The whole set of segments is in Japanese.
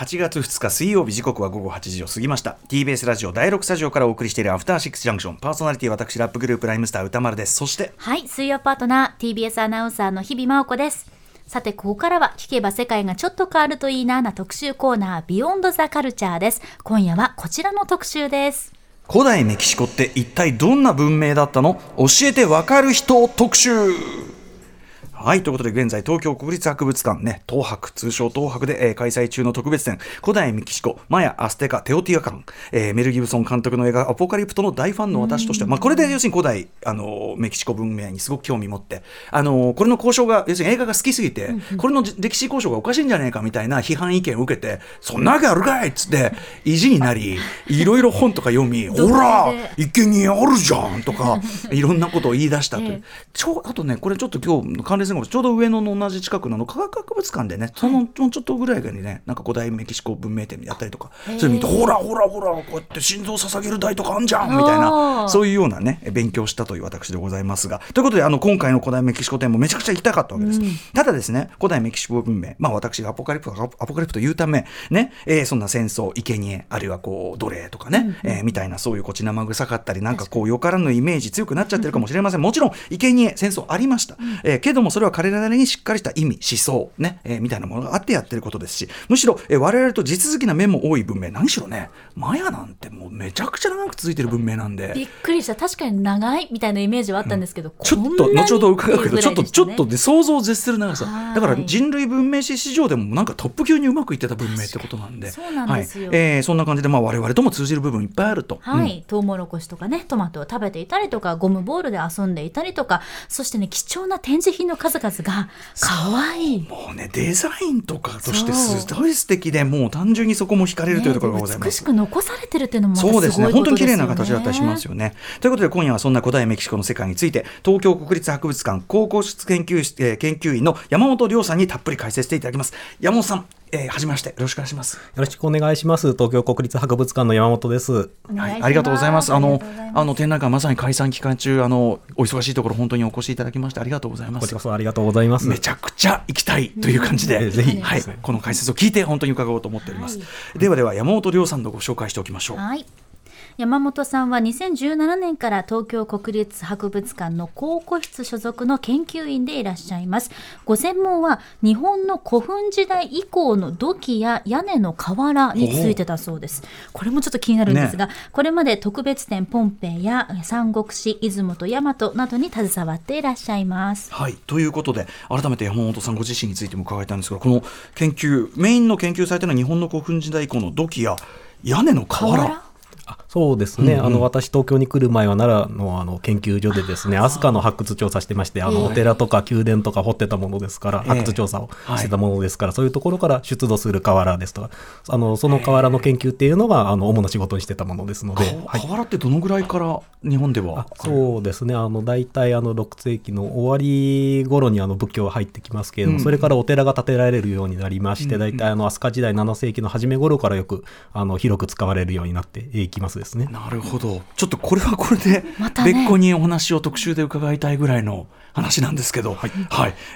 8月2日水曜日時刻は午後8時を過ぎました。TBS ラジオ第6スタジオからお送りしているアフターシックスジャンクション。パーソナリティ私ラップグループライムスター歌丸です。そしてはい水曜パートナー TBS アナウンサーの日々真央子です。さて、ここからは聞けば世界がちょっと変わるといいなな特集コーナー、ビヨンドザカルチャーです。今夜はこちらの特集です。古代メキシコって一体どんな文明だったの？教えてわかる人特集はい、ということで現在東京国立博物館ね、東博、通称東博で、えー開催中の特別展、古代メキシコ、マヤ、アステカ、テオティアカン、えーメル・ギブソン監督の映画、アポカリプトの大ファンの私としては、まあ、これで要するに古代、あのーメキシコ文明にすごく興味持って、あのーこれの交渉が、要するに映画が好きすぎて、これの歴史交渉がおかしいんじゃないかみたいな批判意見を受けて、そんなわけあるかいっつって、意地になり、いろいろ本とか読み、ほら、生贄あるじゃんとか、いろんなことを言い出したという。ええ。ちょうあとね、これちょっと今日関連ちょうど上野の同じ近くのあの科学博物館でね、そのちょっとぐらいにね、なんか古代メキシコ文明展やったりとか、それ見て、ほらほらほら、こうやって心臓捧げる台とかあんじゃんみたいあな、ーそういうようなね、勉強したという私でございますが。ということで、あの今回の古代メキシコ展もめちゃくちゃ行きたかったわけです。ただですね、古代メキシコ文明、まあ私がアポカリプト、アポカリプト言うため、ね、えーそんな戦争、生贄、あるいはこう、奴隷とかね、えーみたいなそういうこう血生臭かったり、なんかこう、よからぬイメージ強くなっちゃってるかもしれません。もちろん、生贄、戦争ありました。えーけども、それは彼らなりにしっかりした意味、思想、ね、えーみたいなものがあってやってることですし、むしろ、えー我々と地続きな面も多い文明、何しろね、マヤなんてもうめちゃくちゃ長く続いてる文明なんで。びっくりした。確かに長いみたいなイメージはあったんですけど、ちょっと後ほど伺うけど、ちょっと、ちょっとねで想像を絶する長さは。いだから人類文明史史上でもなんかトップ級にうまくいってた文明ってことなんで。そうなんですよはいえーそんな感じで、まあ我々とも通じる部分いっぱいあると。うんはい、トウモロコシとかね、トマトを食べていたりとか、ゴムボールで遊んでいたりとか、そしてね、貴重な展示品の数々が可愛い。もうね、デザインとかとしてすごい素敵で、もう単純にそこも惹かれるというところがございます。美しく残されてるっていうのもまたすごいそうですね本当に綺麗な形だったりしますよね。ということで今夜はそんな古代メキシコの世界について東京国立博物館考古室研究室、えー研究員の山本亮さんにたっぷり解説していただきます。山本さん、えー、はじめましてよろしくお願いします。よろしくお願いします。東京国立博物館の山本です。はい、お願いありがとうございます。あのあの展覧会まさに解散期間中、あのお忙しいところ本当にお越しいただきましてありがとうございますこちらこ。そありがとうございます。めちゃくちゃ行きたいという感じで、うんぜひはい、この解説を聞いて本当に伺おうと思っております。はではでは山本亮さんのご紹介しておきましょう。はい。山本さんは2017年から東京国立博物館の考古室所属の研究員でいらっしゃいます。ご専門は日本の古墳時代以降の土器や屋根の瓦についてだそうです。これもちょっと気になるんですが、これまで特別展ポンペイや三国志、出雲と大和などに携わっていらっしゃいます。はい、ということで改めて山本さんご自身についても伺いたいんですがこの研究メインの研究されているのは日本の古墳時代以降の土器や屋根の瓦？あそうですね、うんうん。あの私東京に来る前は奈良のあの研究所でですね飛鳥の発掘調査してましてあの、ええお寺とか宮殿とか掘ってたものですから、ええ。発掘調査をしてたものですから、そういうところから出土する瓦ですとかあのその瓦の研究っていうのがあの主な仕事にしてたものですので、かはい。瓦ってどのぐらいから日本では？あそうですね。あの大体あの6世紀の終わり頃にあの仏教が入ってきますけれども、うん。それからお寺が建てられるようになりまして、大体あの飛鳥時代7世紀の初め頃からよくあの広く使われるようになっていきますですね。なるほどちょっとこれはこれで別個にお話を特集で伺いたいぐらいの話なんですけど、はい。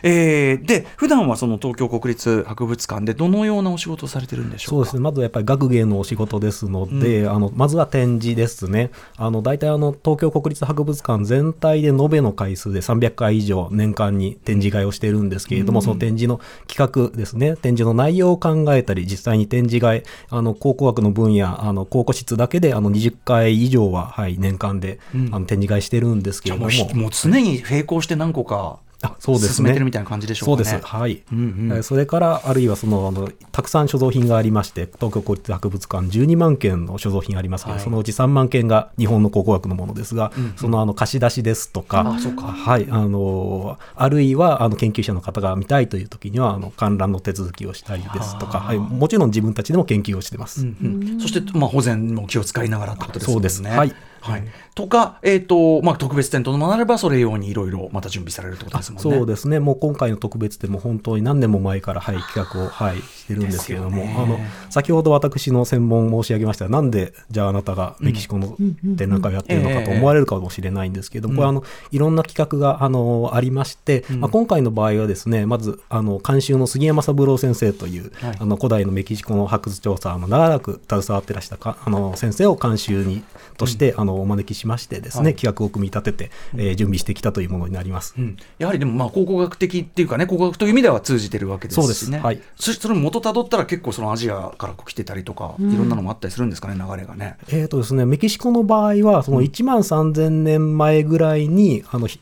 えーで普段はその東京国立博物館でどのようなお仕事をされてるんでしょか？そううですね。まずやっぱり学芸のお仕事ですので、あのまずは展示ですね。あの大体あの東京国立博物館全体で延べの回数で300回以上年間に展示会をしているんですけれども、その展示の企画ですね。展示の内容を考えたり実際に展示会あの考古学の分野あの考古室だけであの20回以上は、はい、年間で、あの展示会してるんですけれども。もう常に並行して何個かあそうです進めねてるみたいな感じでしょうかね。そうです。はい。うんうん。えーそれから、あるいはその、あの、たくさん所蔵品がありまして、東京国立博物館12万件の所蔵品ありますけど、はい。そのうち3万件が日本の考古学のものですが、そのあの貸し出しですとか、あか。はい、あの、あるいはあの研究者の方が見たいという時には、あの観覧の手続きをしたりですとか、はい、もちろん自分たちでも研究をしてます。うんうん。そして、まあ、保全も気を使いながらってことですね。そうです。はいはい、とか、えーとまあ、特別展ともなればそれ用にいろいろまた準備されるってことですもんね。そうですね。もう今回の特別展も本当に何年も前から、はい、企画を、はい、してるんですけれども、あの先ほど私の専門申し上げましたなんでじゃああなたがメキシコの展覧会をやってるのかと思われるかもしれないんですけど、これあのいろんな企画があのありまして、まあ、今回の場合はですねまずあの監修の杉山三郎先生という、はい。あの古代のメキシコの発掘調査の長らく携わってらしたかあの先生を監修にとして、あのお招きしましてですね、はい。企画を組み立てて、えー準備してきたというものになります。うん。やはりでもまあ考古学的っていうかね考古学という意味では通じてるわけですしね。そうです。はい。そそれも元たどったら結構そのアジアから来てたりとか、いろんなのもあったりするんですかね流れがね。えーとですね、メキシコの場合は、その1万3000年前ぐらいに、あのひ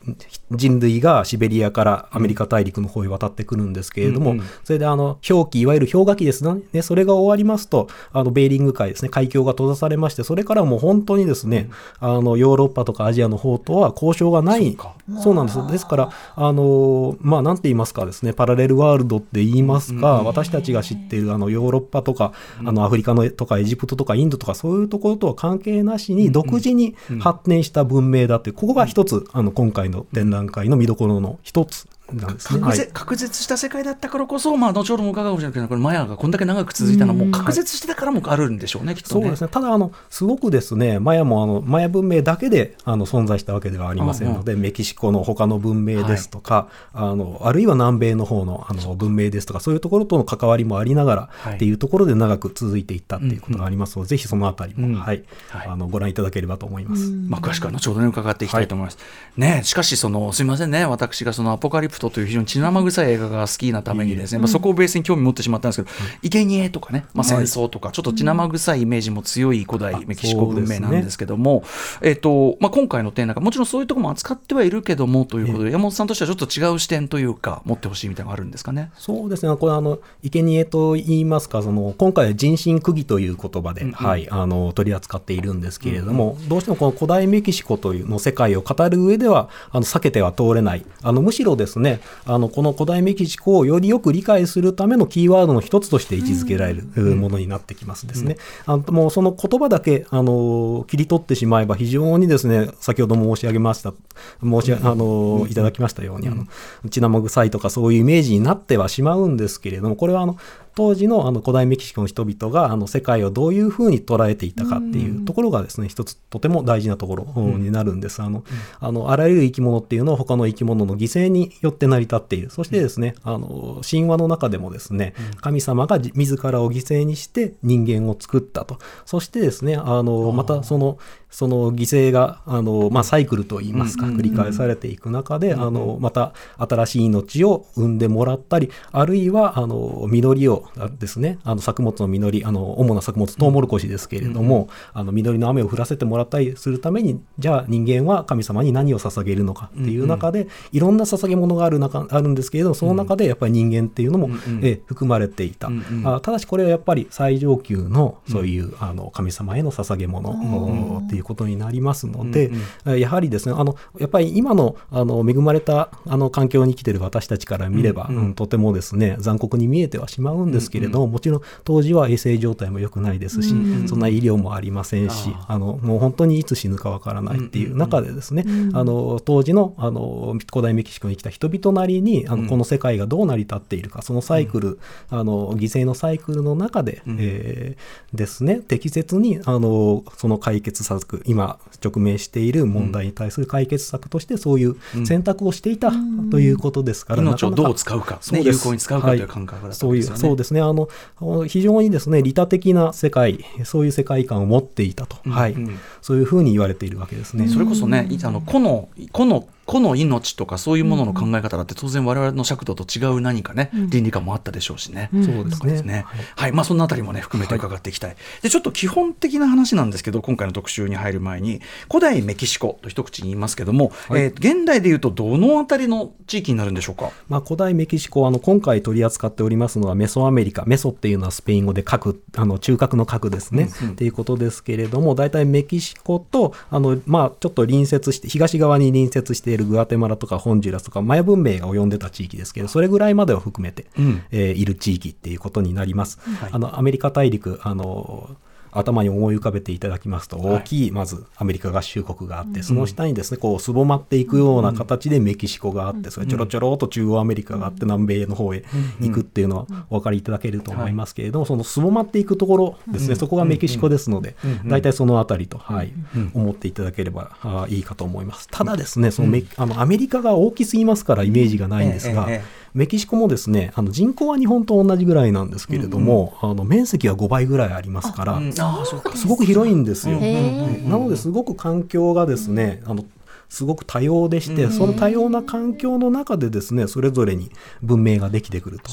人類がシベリアからアメリカ大陸の方へ渡ってくるんですけれども、うんうん。それであの氷期、いわゆる氷河期ですね、それが終わりますと、あのベーリング海ですね、海峡が閉ざされまして、それからもう本当にですね、あのヨーロッパとかアジアの方とは交渉がない、そうなんです。ですから、あのまあ、なんて言いますかですね、パラレルワールドって言いますか、私たちが知っているあのヨーロッパとか、あのアフリカのとかエジプトとかインドとかそういうところとは関係なしに独自に発展した文明だってここが一つ、あの今回の展覧会の見どころの一つなんですね。隔絶隔絶した世界だったからこそ、まあ、後ほども伺うかもしれないけど、これマヤがこんだけ長く続いたのは、もう隔絶してたからもあるんでしょうね、きっとね。そうですね。ただ、あの、すごくですね、マヤも、あの、マヤ文明だけで、あの、存在したわけではありませんので、メキシコの他の文明ですとか、あの、あるいは南米の方の、あの、文明ですとか、そういうところとの関わりもありながら、はい。っていうところで長く続いていったっていうことがありますので、ぜひそのあたりも、うん。はい、はい。あの、ご覧いただければと思います。まあ、詳しくは後ほどね伺っていきたいと思います。ねしかしそのすみませんね私がそのアポカリプトという非常に血生臭い映画が好きなためにですね、まあ、そこをベースに興味持ってしまったんですけど、生贄とかね、まあ、戦争とかちょっと血生臭いイメージも強い古代メキシコ文明なんですけども、えっ、とまあ今回の展覧会もちろんそういうところも扱ってはいるけどもということで、山本さんとしてはちょっと違う視点というか持ってほしいみたいなのがあるんですかね？そうですね、これあの、生贄と言いますか、その今回は人身釘という言葉で、うんうん。はい、あの取り扱っているんですけれども、どうしてもこの古代メキシコというの世界を語る上では、あの避けては通れない、あのむしろですねあの、この古代メキシコをよりよく理解するためのキーワードの一つとして位置づけられるうものになってきますですね。あのもうその言葉だけあの切り取ってしまえば、非常にですね、先ほども申し上げました、申しあのいただきましたように、あの血生臭いとかそういうイメージになってはしまうんですけれども、これはあの当時のあの古代メキシコの人々があの世界をどういうふうに捉えていたかっていうところがですね、一つとても大事なところになるんです。あの、あの、あらゆる生き物っていうのは他の生き物の犠牲によって成り立っている。そしてですね、あの、神話の中でもですね、神様が自自らを犠牲にして人間を作ったと。そしてですね、あの、またその、その犠牲が、あの、まあ、サイクルといいますか、繰り返されていく中で、あの、また新しい命を生んでもらったり、あるいは、あの、実りをあですね、あの、作物の実り、あの、主な作物、トウモロコシですけれども、あの、実りの雨を降らせてもらったりするために、じゃあ人間は神様に何を捧げるのかっていう中で、いろんな捧げ物がある中、あるんですけれども、その中でやっぱり人間っていうのも、え含まれていた。あただしこれはやっぱり最上級のそういう、あの神様への捧げ物、っていうことになりますので、えやはりですねあのやっぱり今のあの恵まれたあの環境に生きてる私たちから見れば、うんとてもですね残酷に見えてはしまうんですけれども、もちろん当時は衛生状態も良くないですし、そんな医療もありませんし、あのもう本当にいつ死ぬかわからないっていう中でですね、あの当時のあの古代メキシコに来た人々なりにあのこの世界がどう成り立っているかそのサイクル、あの犠牲のサイクルの中で、えーですね適切にあのその解決策今直面している問題に対する解決策としてそういう選択をしていたということですから、命をなかなかどう使うか、ね、そうです。有効に使うかという感覚だったそうい。うわけですよね。そうですね。あの非常にですね利他的な世界そういう世界観を持っていたと、はい。うん。そういうふうに言われているわけですね。それこそね、いあの個の個の個の命とかそういうものの考え方だって当然我々の尺度と違う何かね、倫理観もあったでしょうしね。そうですね。ですね。はい、まあそのあたりもね含めて伺っていきたい。でちょっと基本的な話なんですけど、今回の特集に入る前に古代メキシコと一口に言いますけども、えー現代でいうとどのあたりの地域になるんでしょうか？まあ、古代メキシコはあの今回取り扱っておりますのはメソアメリカメソっていうのはスペイン語で核あの中核の核ですね、っていうことですけれども大体メキシコとあの、まあ、ちょっと隣接して東側に隣接しているグアテマラとかホンジュラスとかマヤ文明が及んでた地域ですけどそれぐらいまでを含めて、うんえーいる地域っていうことになります。あのアメリカ大陸あの頭に思い浮かべていただきますと、大きいまずアメリカ合衆国があって、その下にですねこうすぼまっていくような形でメキシコがあって、それちょろちょろっと中央アメリカがあって、南米の方へ行くっていうのはお分かりいただけると思いますけれども、そのすぼまっていくところですね、そこがメキシコですので、大体そのあたりと、はい思っていただければあいいかと思います。ただですね、そのメあのアメリカが大きすぎますからイメージがないんですが、メキシコもですねあの人口は日本と同じぐらいなんですけれども、あの面積は5倍ぐらいありますから、うんすごく広いんですよ。へなのですごく環境がですね、あのすごく多様でして、その多様な環境の中でですねそれぞれに文明ができてくると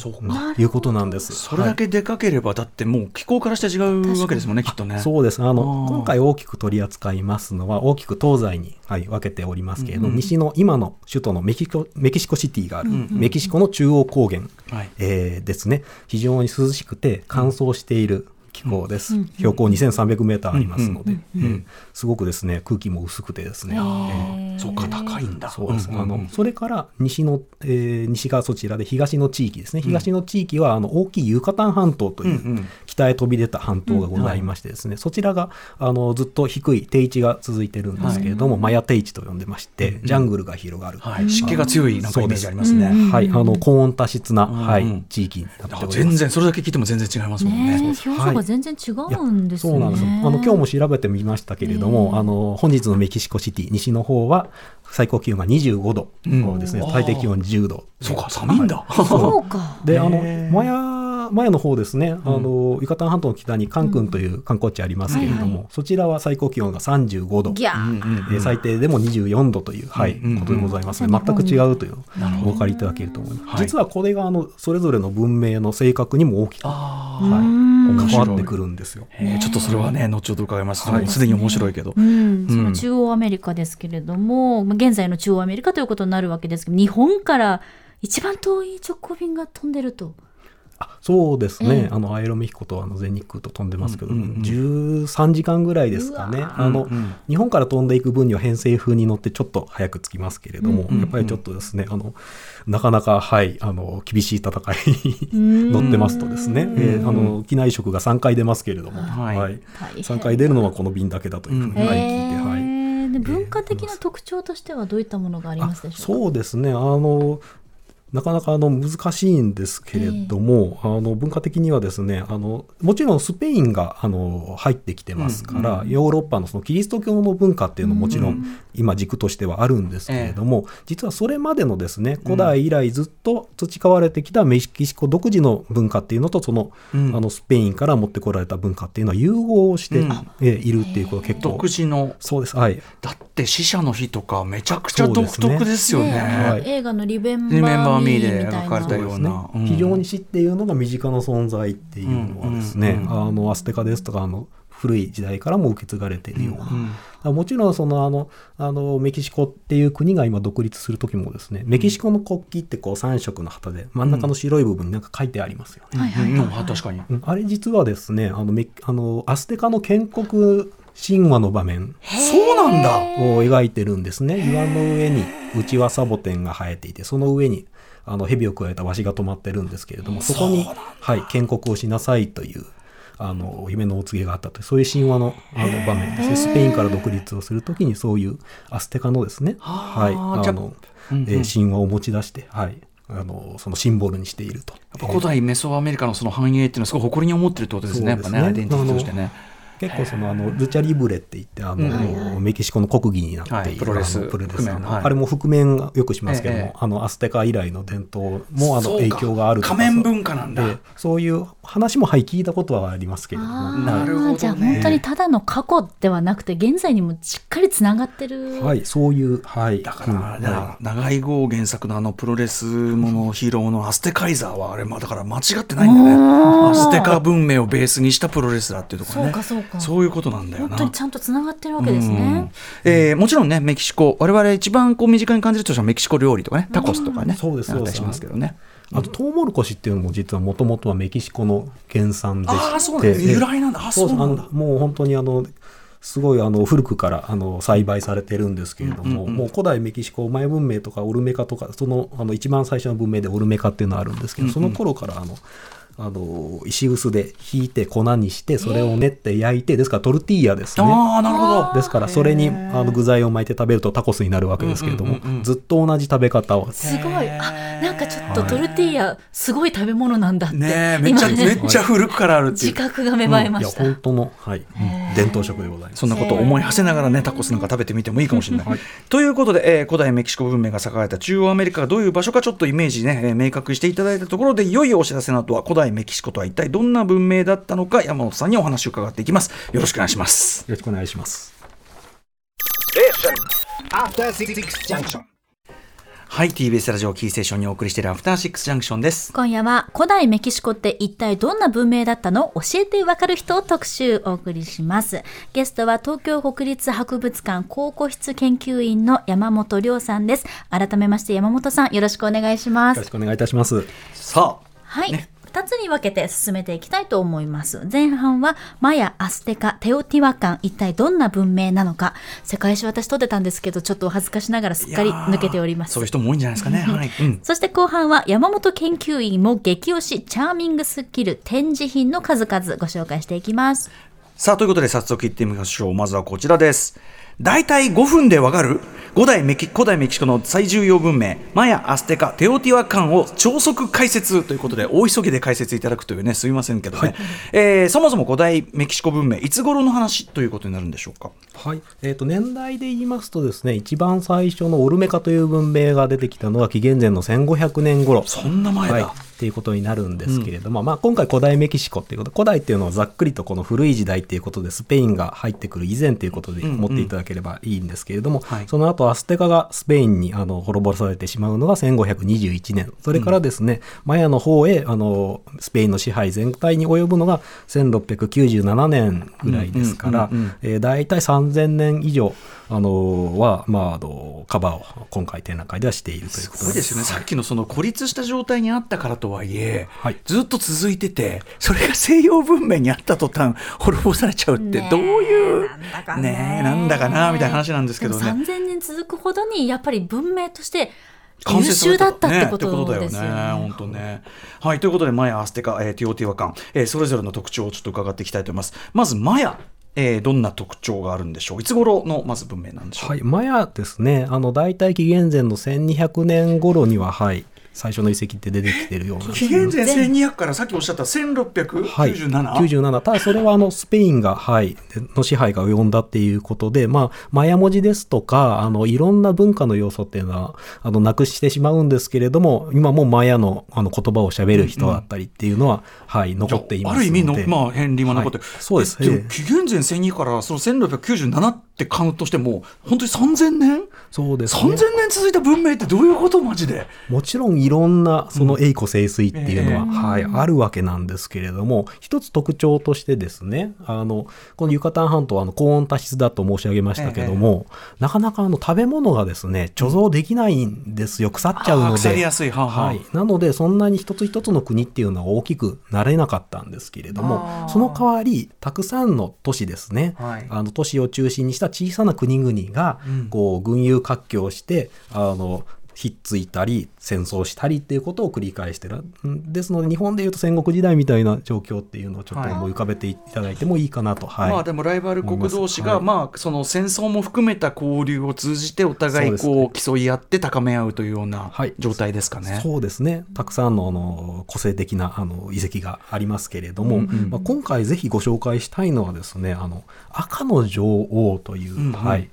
いうことなんです。それだけでかければだってもう気候からして違うわけですもんねきっとね。そうです。あの今回大きく取り扱いますのは大きく東西に、はい、分けておりますけれども、西の今の首都のメキシコメキシコシティがある、メキシコの中央高原、はい。えーですね。非常に涼しくて乾燥している気候です、標高2300メーターありますので、うんすごくですね空気も薄くてですね、えーそうか高いんだ。そうです、んんん。あのそれから西の、えー西がそちらで東の地域ですね。東の地域はあの大きいユカタン半島という、うんうん。北へ飛び出た半島がございましてですね、そちらがあのずっと低い低地が続いてるんですけれども、マヤ低地と呼んでまして、ジャングルが広がる、はい。湿気が強いなんかイメージありますね。はい、あの高温多湿な、んはい、地域になっております。全然それだけ聞いても全然違いますもんね。ね表情が全然違うんですよね。そうなんですよ。あの今日も調べてみましたけれども、あの本日のメキシコシティ西の方は最高気温が25度。ですね。うん最低気温10度。そうか寒いんだ。そう。か。で、あのマヤマヤの方ですね。あのユカタン半島の北にカンクンという観光地ありますけれども、はいはい。そちらは最高気温が35度。ギャー。えー最低でも24度という、はいことでございますので、うん。全く違うというお分かりいただけると思います。はい。実はこれがあのそれぞれの文明の性格にも大きく、はい関わってくるんですよ。ーへー。ちょっとそれはね後ほど伺います。はい。すでに面白いけど。うん、その中央アメリカですけれども、まあ現在の中央アメリカということになるわけですけど、日本から一番遠い直行便が飛んでると。あそうですね、ええあのアイロメヒコとあの全日空と飛んでますけど、うんうんうん。13時間ぐらいですかね。あの、うんうん。日本から飛んでいく分には偏西風に乗ってちょっと早く着きますけれども、うんうんやっぱりちょっとですねあのなかなかはいあの厳しい戦いん。に 乗ってますとですね、えーあの機内食が3回出ますけれども、はい。はい。大変。3回出るのはこの便だけだというふうに、はい、聞いて、はい。文化的な特徴としてはどういったものがありますでしょうか？そうですね。あのなかなかあの難しいんですけれども、あの文化的にはですねあのもちろんスペインがあの入ってきてますから、ヨーロッパのそのキリスト教の文化っていうのももちろん今軸としてはあるんですけれども、実はそれまでのですね古代以来ずっと培われてきたメキシコ独自の文化っていうのとその,、うん。あのスペインから持ってこられた文化っていうのは融合して、うん。えいるっていうことが結構独自の。そうですはい。だって死者の日とかめちゃくちゃ独特ですよね。ね。はい。映画のリベンバリメンバーーミミーでーみたいな描かれたような。ね非常に死っていうのが身近な。存在っていうのはですね、うん。うん。あのアステカですとかあの古い時代からも受け継がれているような、うんもちろんそのあのあのメキシコっていう国が今独立する時もですねメキシコの国旗ってこう3色の旗で真ん中の白い部分になんか書いてありますよね。はいはいはいうん。うん。確かに。うん。あれ実はですねあのメあのアステカの建国神話の場面。そうなんだ。を描いてるんですね。岩の上にウチワサボテンが生えていてその上にあの蛇を加えたワシが止まってるんですけれどもそこに、はい、建国をしなさいというあの夢のお告げがあったというそういう神話のあの場面ですね。スペインから独立をするときにそういうアステカのですね、はい、あの、えー神話を持ち出して、はい、あのそのシンボルにしていると。やっぱ古代メソアメリカのその繁栄っていうのはすごい誇りに思ってるってことですね。やっぱね。そうですねアイデンティティとしてね結構そのあのルチャリブレって言ってあの、メキシコの国技になっている、はい。プロレス。プロレスあれも覆面がよくしますけども、ええ。あのアステカ以来の伝統もあの影響があるとか仮面文化なんだ。そう。いう話もはい聞いたことはありますけれども。あなるほどじゃあ本当にただの過去ではなくて現在にもしっかりつながってる、はいそういうはい。だから、うん。だから長井豪原作のあのプロレスものヒーローのアステカイザーはあれまあだから間違ってないんだね。アステカ文明をベースにしたプロレスラーっていうところね。そうかそうかそういうことなんだよな。本当にちゃんとつながってるわけですうん。ね。えーもちろんねメキシコ我々一番こう身近に感じるとしたらメキシコ料理とかねタコスとかね、そうですあったりしますけどね。あとトウモロコシっていうのも実はもともとはメキシコの原産でして。ああそうなんだ。由来なんだ。あそうそうなんだ。もう本当にあのすごいあの古くからあの栽培されてるんですけれども、もう古代メキシコマヤ文明とかオルメカとかそのあの一番最初の文明でオルメカっていうのがあるんですけど、その頃からあのあの石臼でひいて粉にしてそれを練って焼いてですからトルティーヤですね。ああなるほど。ですからそれにあの具材を巻いて食べるとタコスになるわけですけれども、うんうんうんうん。ずっと同じ食べ方を。すごい。あなんかちょっとトルティーヤすごい食べ物なんだって、ねえめっちゃ今めっちゃ古くからあるってい自う覚が芽生えまいやした、本当の、はい。うん伝統食でございます。そんなことを思い馳せながらねタコスなんか食べてみてもいいかもしれない。ということで、えー古代メキシコ文明が栄えた中央アメリカがどういう場所かちょっとイメージね、えー明確していただいたところでいよいよお知らせの後は古代メキシコとは一体どんな文明だったのか山本さんにお話を伺っていきます。よろしくお願いします。よろしくお願いします。After Six Junction. はい TBS ラジオキーステーションにお送りしているアフターシックスジャンクションです。今夜は古代メキシコって一体どんな文明だったの？教えてわかる人を特集お送りします。ゲストは東京国立博物館考古室研究員の山本亮さんです。改めまして山本さんよろしくお願いしますよろし。くお願いいたします。さあはい。ね二つに分けて進めていきたいと思います。前半はマヤ、アステカ、テオティワカン、一体どんな文明なのか。世界史私取ってたんですけど、ちょっとお恥ずかしながらすっかり抜けておりますそういう。人も多いんじゃないですかね。はい。うん。そして後半は山本研究員も激推しチャーミングスキル展示品の数々ご紹介していきます。さあ、ということで早速行ってみましょう。まずはこちらです。大体5分でわかる？古代メキ古代メキシコの最重要文明、マヤ、アステカ、テオティワカンを超速解説。ということで、大急ぎで解説いただくというね、すみませんけどね。えーそもそも古代メキシコ文明、いつ頃の話ということになるんでしょうか？はい、えー、と年代で言いますとですね一番最初のオルメカという文明が出てきたのは紀元前の1500年頃。そんな前だ。はい、っていうことになるんですけれども、まあ、今回古代メキシコっていうこと古代っていうのはざっくりとこの古い時代っていうことでスペインが入ってくる以前ということで思っていただければいいんですけれども、はい。その後アステカがスペインにあの滅ぼされてしまうのが1521年。それからですね、マヤの方へあのスペインの支配全体に及ぶのが1697年ぐらいですから、うんうんうんうんえー大体3000年以上あのは、まあ、あのカバーを今回展覧会ではしているということすごいですよね、さっきのその孤立した状態にあったからとはいえ、はいずっと続いてて、それが西洋文明にあった途端、滅ぼされちゃうって、どういう、ねえ、なんだかなみたいな話なんですけどでもね。3000年続くほどにやっぱり文明として優秀だったってこねとだよね。ですよね。本当ね。はい、ということで、マヤ、アステカ、えーティオティワカン、えーそれぞれの特徴をちょっと伺っていきたいと思います。まず、マヤ、えーどんな特徴があるんでしょう？いつ頃の、まず文明なんでしょう？はい、マヤですね、あの大体紀元前の1200年頃には、はい、最初の遺跡って出てきてるような。紀元前1200からさっきおっしゃった1697、はい、97ただそれはあのスペインが、はい、での支配が及んだっていうことで、まあ、マヤ文字ですとかあのいろんな文化の要素っていうのはあのなくしてしまうんですけれども今もマヤのあの言葉を喋る人だったりっていうのは、はい、残っていますので。ある意味の、まあ、片鱗は残ってる、はいそうです。えでもええ紀元前1200からその1697ってカウントしても本当に3000年そうですね3000年続いた文明ってどういうことマジでもちろんいろんなその栄枯盛衰っていうのは、うん。はい、あるわけなんですけれども一つ特徴としてですねあのこのユカタン半島はあの高温多湿だと申し上げましたけども、なかなかあの食べ物がですね貯蔵できないんですよ。腐っちゃうので。腐りやすい。はあはあ。はい、なのでそんなに一つ一つの国っていうのは大きくなれなかったんですけれどもその代わりたくさんの都市ですね、はい。あの都市を中心にした小さな国々がうん。こう群雄割拠してあのひっついたり戦争したりっていうことを繰り返してるんですので日本でいうと戦国時代みたいな状況っていうのをちょっと思い浮かべていただいてもいいかなと、はい。まあでもライバル国同士が、まあその戦争も含めた交流を通じてお互いこう競い合って高め合うというようなはい。状態ですかね。そうですね。たくさんのあの個性的なあの遺跡がありますけれども、うんうん。まあ、今回ぜひご紹介したいのはですねあの赤の女王という、うんうん。はい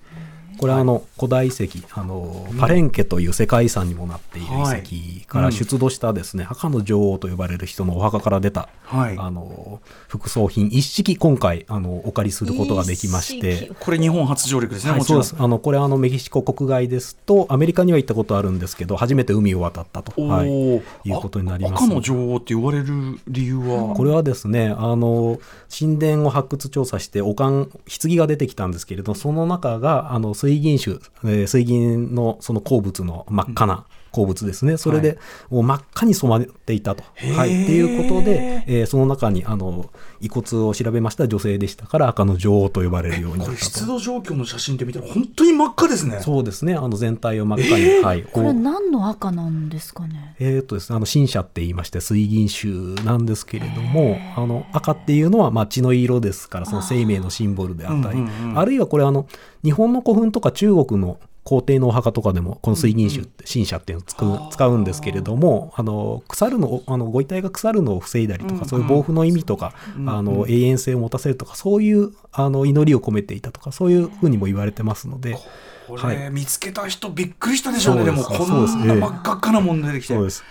これはあの古代遺跡あのパレンケという世界遺産にもなっている遺跡から出土したですね、赤の女王と呼ばれる人のお墓から出た、はい。あの副葬品一式今回あのお借りすることができまし一て式。これ日本初上陸ですね、はい。そうんです。あのこれはあのメキシコ国外ですとアメリカには行ったことあるんですけど初めて海を渡ったと、おはい、ーいうことになります。あ赤の女王って言われる理由は、これはですねあの神殿を発掘調査してお棺棺が出てきたんですけれどその中があの水水銀種、水銀のその鉱物の真っ赤な鉱物ですね。それで、もう真っ赤に染まっていたと。はい。っていうことで、えーその中に、あの、遺骨を調べました女性でしたから、赤の女王と呼ばれるようになったと。湿度状況の写真で見たら本当に真っ赤ですねそうですね。あの、全体を真っ赤に、はい。これ何の赤なんですかね？えーとですね、あの新車って言いまして水銀種なんですけれどもあの赤っていうのはまあ血の色ですからその生命のシンボルであったりうんうんうんあるいはこれあの日本の古墳とか中国の皇帝のお墓とかでもこの水銀種って新車っていうのを使う使うんですけれどもあの腐るのあのご遺体が腐るのを防いだりとかそういう防腐の意味とかあの永遠性を持たせるとかそういうあの祈りを込めていたとかそういうふうにも言われてますので。これ、はい。見つけた人びっくりしたでしょうねでもそうです。こんな真っ赤っかなもん出てきて。そうです。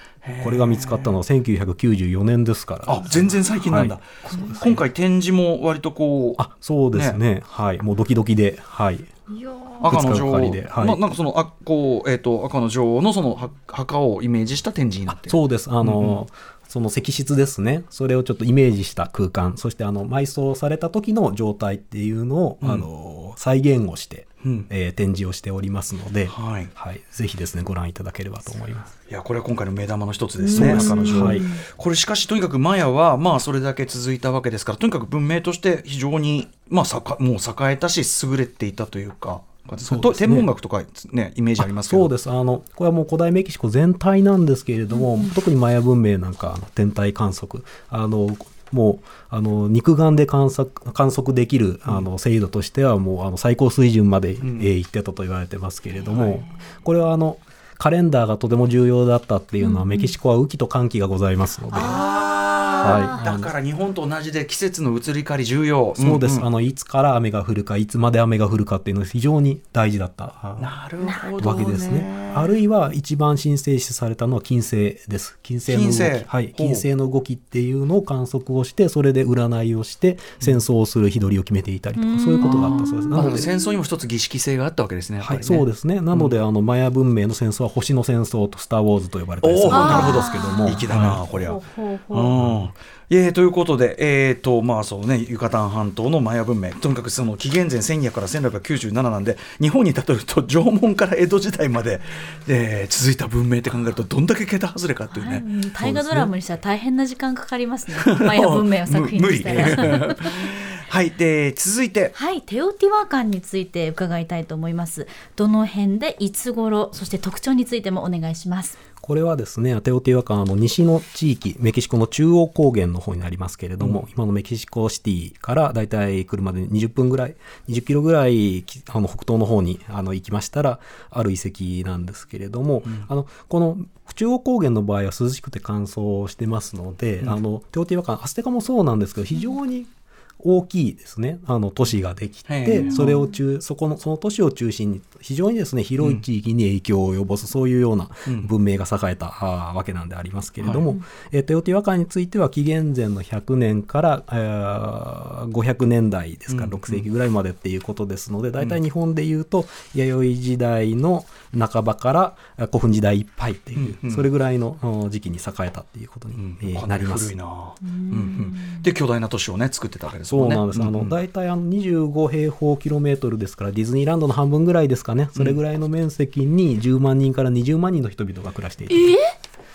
これが見つかったのは1994年ですから。あ全然最近なんだ、はい。今回展示も割とこうあそうですね。はい。もうドキドキではい。いやー赤の女王、ではい。まあ、なんかそのあこう、えー、と赤の女王のそのは墓をイメージした展示になってる。そうです。あの、その石室ですね。それをちょっとイメージした空間。そしてあの埋葬された時の状態っていうのを、あの再現をして、うん。えー展示をしておりますので、はい。はい、ぜひですねご覧いただければと思います。いやこれは今回の目玉の一つですね、そうです。赤の女王、はい。これしかしとにかくマヤはまあそれだけ続いたわけですからとにかく文明として非常にまあさかもう栄えたし優れていたというかそう天文学とかねイメージありますけど。そうです。あのこれはもう古代メキシコ全体なんですけれども、特にマヤ文明なんかあの天体観測あのもうあの肉眼で観測観測できるあの精度としてはもうあの最高水準まで、えー行ってたと言われてますけれども、これはあのカレンダーがとても重要だったっていうのは、メキシコは雨季と寒季がございますので。はい。だから日本と同じで季節の移り変わり重要。そうです、んん。あのいつから雨が降るかいつまで雨が降るかっていうのは非常に大事だった。なるほど、わけですね。あるいは一番神聖視されたのは金星です。金星の動き。金星。はい、金星の動きっていうのを観測をして、それで占いをして戦争をする日取りを決めていたりとか、そういうことがあったそうです。なので。戦争にも一つ儀式性があったわけですね。やっぱはい、そうですね。なので、あのマヤ文明の戦争は星の戦争とスター・ウォーズと呼ばれたりするんおー。なるほど。ですけども、粋だな、はいこりゃ。ほうほうほう。うんえーということで、えーとまあそうね、ユカタン半島のマヤ文明、とにかくその紀元前1200から1697なんで、日本に例えると縄文から江戸時代まで、えー続いた文明って考えると、どんだけ桁外れかっていうね。うん大河ドラマにしたら大変な時間かかりますね。マヤ文明を作品にしたら。理 はい、で続いて、はい、テオティワカンについて伺いたいと思います。どの辺でいつ頃、そして特徴についてもお願いします。これはですね、テオティワカンの西の地域、メキシコの中央高原の方になりますけれども、今のメキシコシティからだいたい車で20分ぐらい、20キロぐらいきあの北東の方にあの行きましたら、ある遺跡なんですけれども、あのこの中央高原の場合は涼しくて乾燥してますので、あのテオティワカン、アステカもそうなんですけど、非常に大きいですね、あの都市ができへて、えそれを中、そこの、その都市を中心に、非常にですね、広い地域に影響を及ぼす、そういうような文明が栄えた、あーわけなんでありますけれども、えーテオティワカンについては紀元前の100年から、えー500年代ですから、6世紀ぐらいまでっていうことですので、大体日本でいうと、弥生時代の半ばからあ古墳時代いっぱいっていう、うんうんそれぐらいのうん時期に栄えたっていうことに、なります古い。な、うんうんで巨大な都市をね作ってたわけですもね。そうんなんです。あの、大体あの25平方キロメートルですから、ディズニーランドの半分ぐらいですかね。それぐらいの面積に10万人から20万人の人々が暮らしている。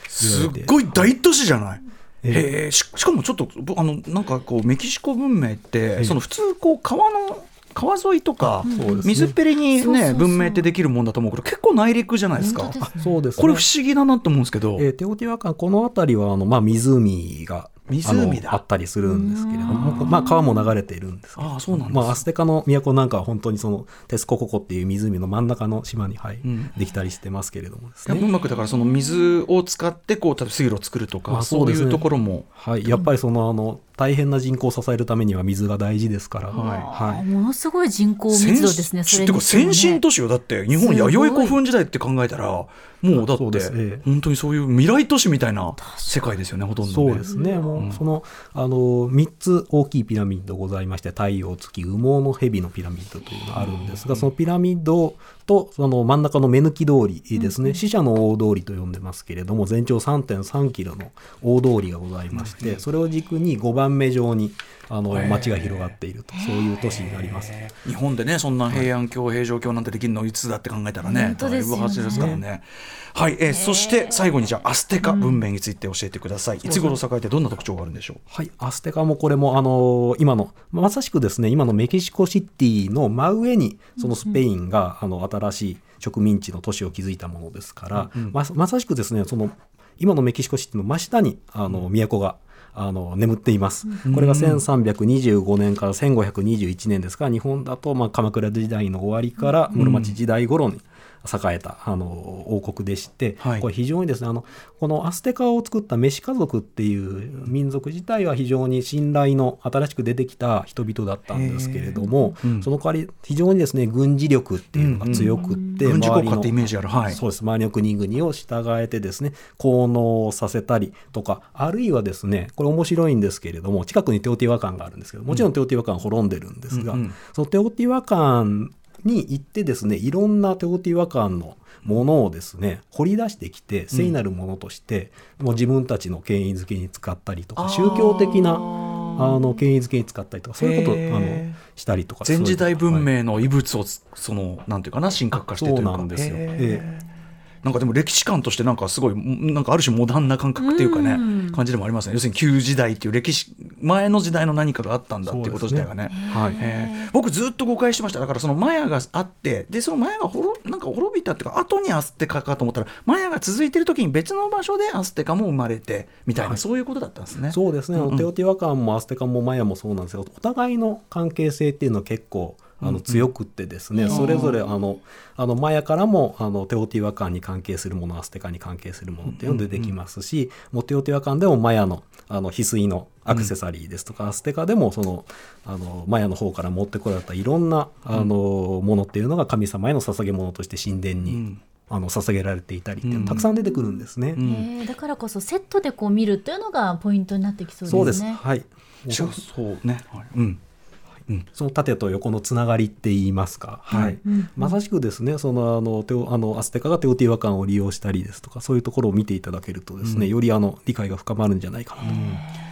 すっごい大都市じゃない？えへえししかもちょっとぶあのなんかこうメキシコ文明って、その普通こう川の川沿いとか、水っぺりにね文明ってできるもんだと思うけど結構内陸じゃないですか。ですね。そうです、ね。これ不思議だなと思うんですけど、えーテオティワカン、この辺りはあの、まあ、湖が湖だ。あったりするんですけれども、まあ、川も流れているんですけど。ああそうなんですまあ、アステカの都なんかは本当にそのテスコココっていう湖の真ん中の島に、はいん。できたりしてますけれどもですね。うまくだからその水を使ってこう例えば水路を作るとか、まあそそううですね。いうところも。はい、やっぱりそのあの大変な人口を支えるためには水が大事ですから、はい。はい、ものすごい人口密度ですね。それてかにしてもね。先進都市よ。だって日本弥生古墳時代って考えたらもうだってええ。本当にそういう未来都市みたいな世界ですよねほとんどね。そうですね、もうそのあの3つ大きいピラミッドございまして太陽月羽毛の蛇のピラミッドというのがあるんですが、そのピラミッドととその真ん中の目抜き通りですね、死者の大通りと呼んでますけれども全長3.3キロの大通りがございまして、それを軸に5番目上にあの街が広がっていると。そういう都市になります。日本でねそんな平安京平城京なんてできるのいつだって考えたらねだいぶ初ですからね。はい、えーそして最後にじゃあアステカ文明について教えてください、いつ頃栄えてどんな特徴があるんでしょう？はい、アステカもこれも、あの今の、まさしくですね、今のメキシコシティの真上に、そのスペインが、あの新しい植民地の都市を築いたものですから、ままさしくですね、その今のメキシコシティの真下に、あの都が、あの眠っています。これが1325年から1521年ですか。ら、日本だとまあ鎌倉時代の終わりから室町時代頃に栄えたあの王国でして、はい。これ非常にですねあのこのアステカを作ったメシカ族っていう民族自体は非常に信頼の新しく出てきた人々だったんですけれども、うん。その代わり非常にですね軍事力っていうのが強くって、軍事国周りの家ってイメージある。はい。そうです。周りの国々を従えてですね効能させたりとかあるいはですねこれ面白いんですけれども近くにテオティワカンがあるんですけどもちろんテオティワカン滅んでるんですが、うんうん。そのテオティワカンに行ってですねいろんなテオティワカンのものをですね掘り出してきて聖なるものとして、もう自分たちの権威づけに使ったりとか宗教的なあの権威づけに使ったりとかそういうことあのしたりとか前時代文はい。明の遺物をそのなんていうかな神格化してというか。そうなんですよ。えなんかでも歴史観としてなんかすごいなんかある種モダンな感覚っていうかね、うん。感じでもありますね。要するに旧時代っていう歴史前の時代の何かがあったんだっていうこと自体がねはい。えー。僕ずっと誤解してました。だからそのマヤがあってでそのマヤが滅なんか滅びたっていうか後にアステカかと思ったらマヤが続いてる時に別の場所でアステカも生まれてみたいな、そういうことだったんですね。そうですね、うんうん。テオティワカンもアステカもマヤもそうなんですけどお互いの関係性っていうのは結構あの強くってですね、それぞれあのあのマヤからもあのテオティワカンに関係するものアステカに関係するものっていうのが出てきますし、もうテオティワカンでもマヤのあの翡翠のアクセサリーですとか、アステカでもそのあのマヤの方から持ってこられたいろんなあの、ものっていうのが神様への捧げ物として神殿に、うん。あの捧げられていたりっていうのたくさん出てくるんですね。えーだからこそセットでこう見るっていうのがポイントになってきそうですね。そうです。はい。そう。そう。ね、はい。うんその縦と横のつながりって言いますか、はい。うんまさしくですねそのあのテオあのアステカがテオティワカンを利用したりですとかそういうところを見ていただけるとですね、よりあの理解が深まるんじゃないかなと、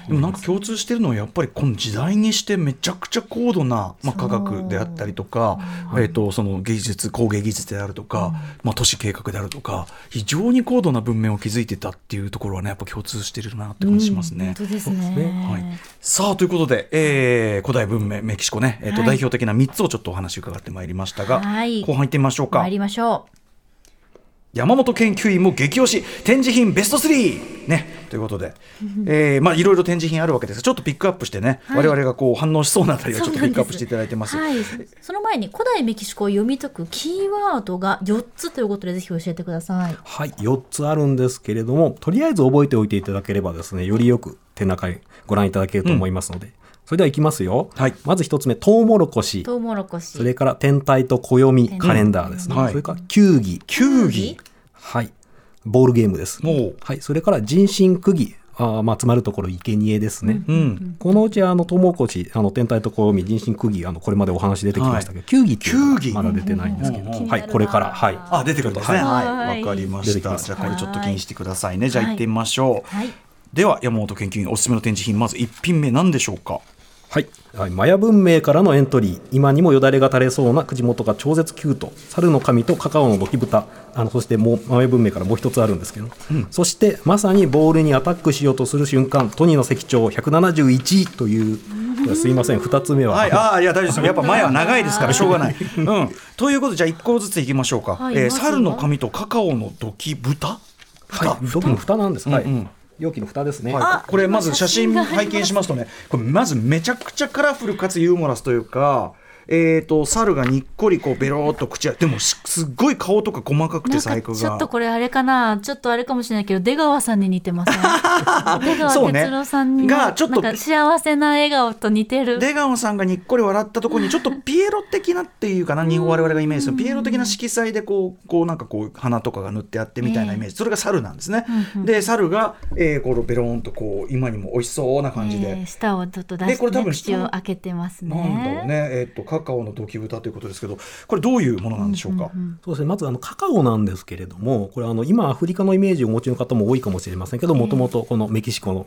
でもなんか共通してるのはやっぱりこの時代にしてめちゃくちゃ高度な、まあ、科学であったりとか、えー、とその技術工芸技術であるとか、まあ、都市計画であるとか非常に高度な文明を築いてたっていうところはねやっぱ共通してるなって感じしますね。うですね。ねはい、さあということで、えー古代文明メキシコね、えーとはい。代表的な3つをちょっとお話伺ってまいりましたが、はい。後半行ってみましょうか。参りましょ山本研究員も激推し。展示品ベスト3ね。ということで、えーまあいろいろ展示品あるわけです。がちょっとピックアップしてね、はい。我々がこう反応しそうなあたう。りをちょっとピックアップしていただいてます。はい。その前に古代メキシコを読み解くキーワードが4つということでぜひ教えてください。はい。4つあるんですけれどもとりあえず覚えておいていただければですねよりよく展覧会ご覧いただけると思いますので、それではいきますよ、はい。まず1つ目トウモロコシ。トウモロコシ。それから天体と暦カレンダーですね、はい。それから球技。球技。はい。ボールゲームですもう。はい、それから人身釘。あーまあつまるところ生贄ですね、うんこのうちあのトウモロコシあの天体と暦人身釘あのこれまでお話出てきましたけど、球技球技。まだ出てないんですけど、うんうんうん。はい。これから。はい。あ出てくるんですね。ははい。い、わ、かりました。出てきます。じゃあこれちょっと気にしてくださいね。じゃあ行ってみましょう。はい。では山本研究員おすすめの展示品まず1品目何でしょうか？はい、はい、マヤ文明からのエントリー。今にもよだれが垂れそうな口元が超絶キュート。猿の神とカカオのゴキブタ。あのそしてもうマヤ文明からもう一つあるんですけど、そしてまさにボールにアタックしようとする瞬間。トニの石長171という。すいません。2つ目は、はい、ああいや大丈夫ですよ。やっぱ前は長いですからしょうがない。うん。ということでじゃあ1個ずついきましょうか。えーはいまずは猿の髪とカカオのドキ豚。はい、土器の蓋なんです、はいうん。うん容器の蓋ですね、はい、これまず写真拝見しますとねこれまずめちゃくちゃカラフルかつユーモラスというか。えー、と猿がにっこりこうベローっと口あでもすすっごい顔とか細かくて細工かちょっとがこれあれかな。ちょっとあれかもしれないけど出川さんに似てません 出川哲朗さんにがちょっと幸せな笑顔と似てる。出川さんがにっこり笑ったところに ちょっとピエロ的なっていうかな日本我々がイメージする。ピエロ的な色彩でこうこうなんかこう花とかが塗ってあってみたいなイメージ、それが猿なんですね、で猿が、えー、このベローンとこう今にも美味しそうな感じで、えー舌をちょっと出して、でこれ多分ね、口を開けてますね。なんだろうね、えっと香カカオの土器豚ということですけどこれどういうものなんでしょうか、そうですね。まずあのカカオなんですけれどもこれあの今アフリカのイメージをお持ちの方も多いかもしれませんけどもともとこのメキシコの、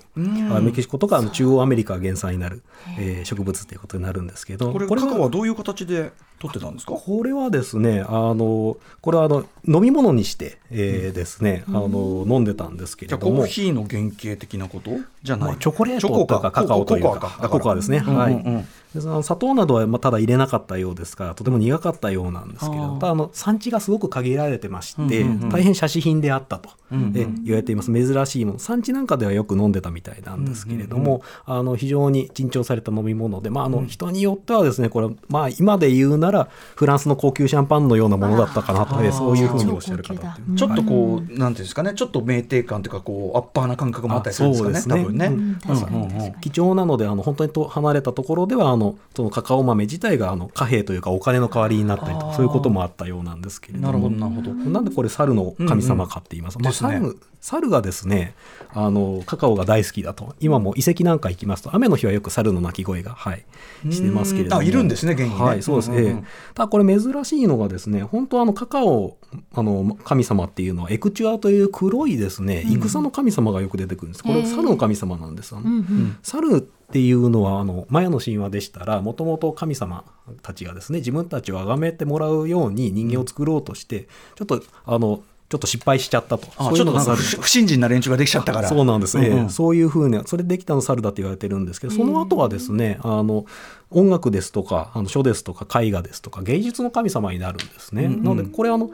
あメキシコとかあの中央アメリカが原産になる、えー植物ということになるんですけどこれカカオはどういう形で取ってたんですか？これはですね、あの、これはあの、飲み物にして、えーですね、あの、飲んでたんですけじゃあコーれども、ヒーの原型的なこと？じゃない、まあチョコレートとかカカオというか、ココアですね。うんうんうん。砂糖などはまあただ入れなかったようですから、とても苦かったようなんですけれど、ただあの産地がすごく限られてまして、うんうん。うん大変写真品であったと、うん言われています。珍しいもの。産地なんかではよく飲んでたみたいなんですけれども、あの非常に珍重された飲み物で、まああの人によってはですね、これまあ今で言うならフランスの高級シャンパンのようなものだったかなと、そういうふうにおっしゃる方ちょっとこう、なんていうんですかね。ちょっと酩酊感というかこうアッパーな感覚もあったりするんですかね。あそうですね。多分ね、うん貴重なのであの本当にと離れたところではあのそのカカオ豆自体があの貨幣というかお金の代わりになったりとかそういうこともあったようなんですけれども。なるほどなるほど、なんでこれ猿の神様かって言います。と、まあ、ですね。猿猿がですねあのカカオが大好きだと。今も遺跡なんか行きますと雨の日はよく猿の鳴き声が、はい、してますけれども。いるんですね現にね。はいそうです。ね、うんうん。ただこれ珍しいのがですね本当あのカカオあの神様っていうのはエクチュアという黒いですね戦の神様がよく出てくるんです。これ猿の神様なんですあのうんうん。猿っていうのはあのマヤの神話でしたらもともと神様たちがですね自分たちを崇めてもらうように人間を作ろうとして、ちょっとあのちょっと失敗しちゃったと。あそういうのがちょっとなんか猿不不信心な連中ができちゃったから。そうなんです。ね、うんうん。そういうふうなそれできたの猿だって言われてるんですけどその後はですねあの音楽ですとかあの書ですとか絵画ですとか芸術の神様になるんですね、うんうん。なのでこれあの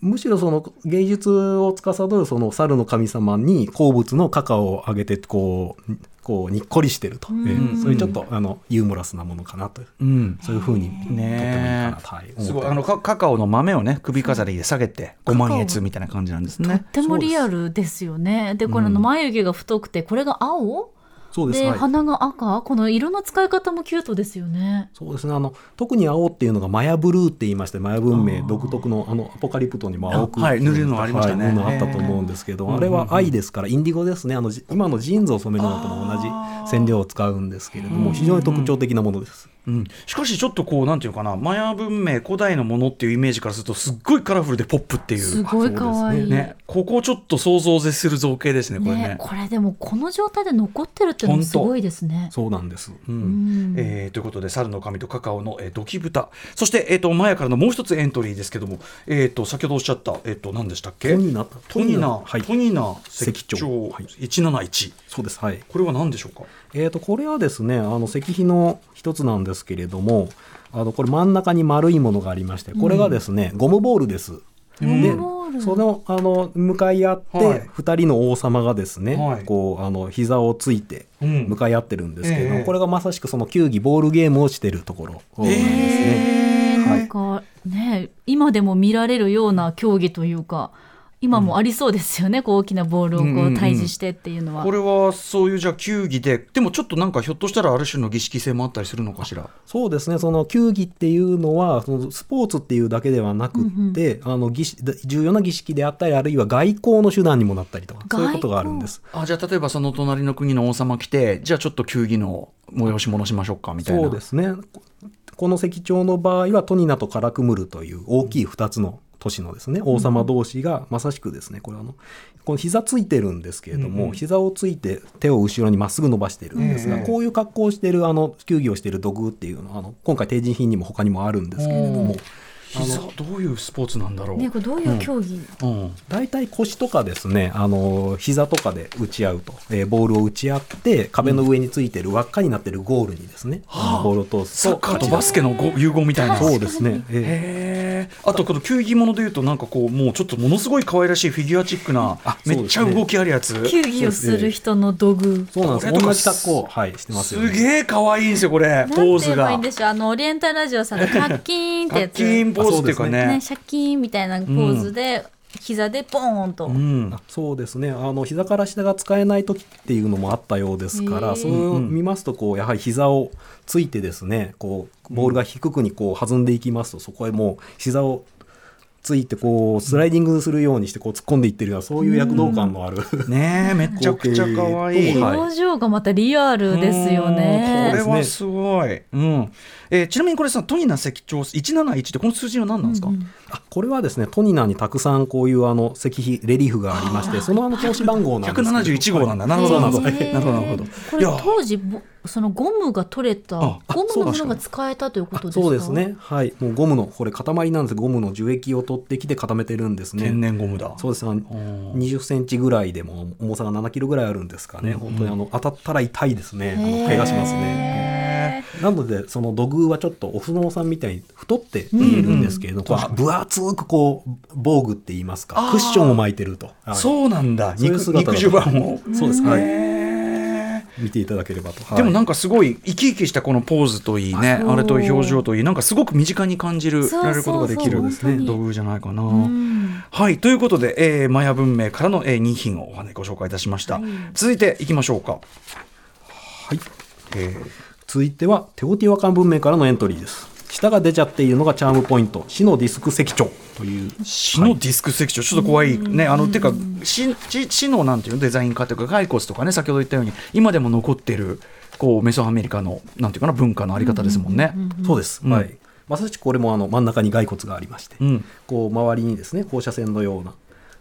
むしろその芸術を司るその猿の神様に好物のカカオをあげてこうこうにっこりしてると、うん。えーそういうちょっとあのユーモラスなものかなとう。ん。そういうふうにとってもいいかねなと、はい、えすごい。あのカカカオの豆をね首飾りで下げてご満悦みたいな感じなんですとっね。てもリアルですよね。で、これの眉毛が太くて、これが青？で、そうです。はい。鼻が赤？この色の使い方もキュートですよね。そうですね。あの特に青っていうのがマヤブルーって言いましてマヤ文明独特のあのアポカリプトにも青くあはい塗るのありましたね。あったと思うんですけど、あれは藍ですからインディゴですね。あのじ今のジーンズを染めるのとも同じ染料を使うんですけれども非常に特徴的なものです。うん、しかしちょっとこうなんていうかなマヤ文明古代のものっていうイメージからするとすっごいカラフルでポップっていう。すごい可愛い。ね。ここちょっと想像を絶する造形ですねこれね。ね、これでもこの状態で残ってるっていうのもすごいですね。そうなんです。うん。うん。えーということで猿の神とカカオの、えー、土器豚そして、えー、とマヤからのもう一つエントリーですけども、えー、と先ほどおっしゃった、えー、と何でしたっけ？トニナ。トニナ、はいトニナ。石石彫彫はい。171そうです。はい。これは何でしょうか？えー、とこれはですねあの石碑の一つなんですけれどもあのこれ真ん中に丸いものがありましてこれがですね、ゴムボールです。ゴでそのあの向かい合って、はい。二人の王様がですね、はい。こうあの膝をついてうん。向かい合ってるんですけれども、ええ。これがまさしくその球技ボールゲームをしてるところですね。へーはい。なんかね今でも見られるような競技というか今もありそうですよね、こう大きなボールをこうんうんううん対峙してっていうのは。これはそういうじゃあ球技ででもちょっとなんかひょっとしたらある種の儀式性もあったりするのかしら？そうですね。その球技っていうのはそのスポーツっていうだけではなくって、あの儀式重要な儀式であったりあるいは外交の手段にもなったりとかそういうことがあるんです。あじゃあ例えばその隣の国の王様来てじゃあちょっと球技の催し物しましょうかみたいな。そうですね。ここの石彫の場合はトニナとカラクムルという大きい2つの都市のですね王様同士がまさしくですねこれあのこの膝ついてるんですけれども、膝をついて手を後ろにまっすぐ伸ばしてるんですが、ええこういう格好をしてるあの球技をしてる土偶っていうのはあの今回定人品にも他にもあるんですけれども膝。どういうスポーツなんだろう、ね、これどういう競技、うん。大体腰とかですねあの膝とかで打ち合うと、えーボールを打ち合って壁の上についてる輪っかになってるゴールにですね、あのボールを通すサッカーとバスケのご融合みたいな。そうですね、ええ。へえあとこの球技ものでいうとなんかこうもうちょっとものすごい可愛らしいフィギュアチックなあめっちゃ動きあるやつ。球技をする人の道具。そうなんです。同じ格好を、はい、してますよね。すげえ可愛いんですよこれ。なんポて言えばいいーズがんでしょう？あのオリエンタルラジオさんのカッキーンってやつ。カッキーンポーズっていうかね。ね、シャキーンみたいなポーズで、膝でポーンと、うん。あそうですね。あの膝から下が使えない時っていうのもあったようですからそれを見ますとこうやはり膝をついてですねこうボールが低くにこう弾んでいきますとそこへもう膝をついてこうスライディングするようにしてこう突っ込んでいってるようなそういう躍動感のある、ねえ めちゃくちゃ可愛い。表情がまたリアルですよね。うんこれはすごい、うん。えーちなみにこれさトニナ石彫171ってこの数字は何なんですか、あこれはですねトニナにたくさんこういうあの石碑レリーフがありましてそのあの投資番号なんですけど171号なんだ、なるほどなるほど。なるほどなるほど。これいや当時ぼそのゴムが取れたあゴムのものが使えたということですか？そうですね。はい。もうゴムのこれ塊なんです。ゴムの樹液を取ってきて固めてるんですね。天然ゴムだ。そうです。あの20センチぐらいでも重さが7キロぐらいあるんですかね、本当にあの当たったら痛いですね、あの怪我しますね。なのでその土偶はちょっとお相撲さんみたいに太って見えるんですけれども、こう分厚くこう防具って言いますか。クッションを巻いてると、はい。そうなんだ。肉肉襦袢をそうです。はい。へー見ていただければと、でもなんかかすごい生き生きしたこのポーズといいねあれと表情といいなんかすごく身近に感じるられることができる道具じゃないかな。うん。はい。ということで、えーマヤ文明からの、えー、2品をお話ご紹介いたしました、続いていきましょうか。はい。えー続いてはテオティワカン文明からのエントリーです。下が出ちゃっているのがチャームポイント。死のディスク石彫という。死のディスクセクション、ちょっと怖い。ね、あのてか死死死のなんていうの？デザイン化というか骸骨とかね先ほど言ったように。今でも残ってるこうメソアメリカのなんていうかな文化のあり方ですもんね。そうです、うん。はい。まさしくこれもあの真ん中に骸骨がありまして、うん。こう周りにですね放射線のような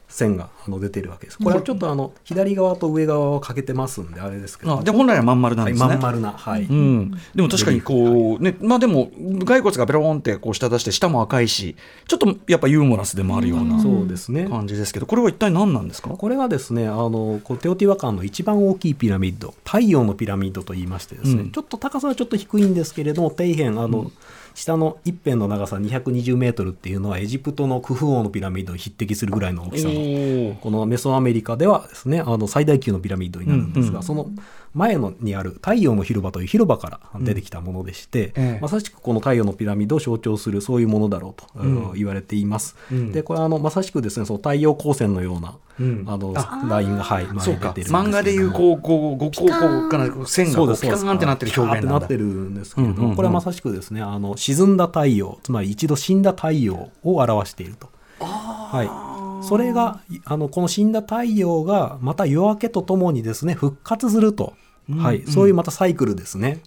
線があの出てるわけです。これはちょっとあの左側と上側を欠けてますんであれですけど。あで本来はまん丸なんはいですね。まん丸なはい、うん、でも確かにこう、ねまあでも骸骨がベローンってこう下出して下も赤いしちょっとやっぱユーモラスでもあるようなそうですね。感じですけどこれは一体何なんですか？これはですねあのこうテオティワカンの一番大きいピラミッド太陽のピラミッドと言いましてですね、うん。ちょっと高さはちょっと低いんですけれども底辺あの、下の一辺の長さ220メートルっていうのはエジプトのクフ王のピラミッドに匹敵するぐらいの大きさのこのメソアメリカではですねあの最大級のピラミッドになるんですが、うんうん。その前のにある太陽の広場という広場から出てきたものでして、ええ。まさしくこの太陽のピラミッドを象徴するそういうものだろうと、うん。言われています。うん。でこれはあのまさしくですねその太陽光線のような、うん。あのあラインがはい前そうかに出てるんですけれども。漫画でいうこうこうごこうこうかなこう線がこうピカーンってなってる表現なってなってるんですけれども、うんうんうんこれはまさしくですねあの沈んだ太陽つまり一度死んだ太陽を表していると。はい、それがあのこの死んだ太陽がまた夜明けとともにですね復活すると、はい、そういうまたサイクルですね、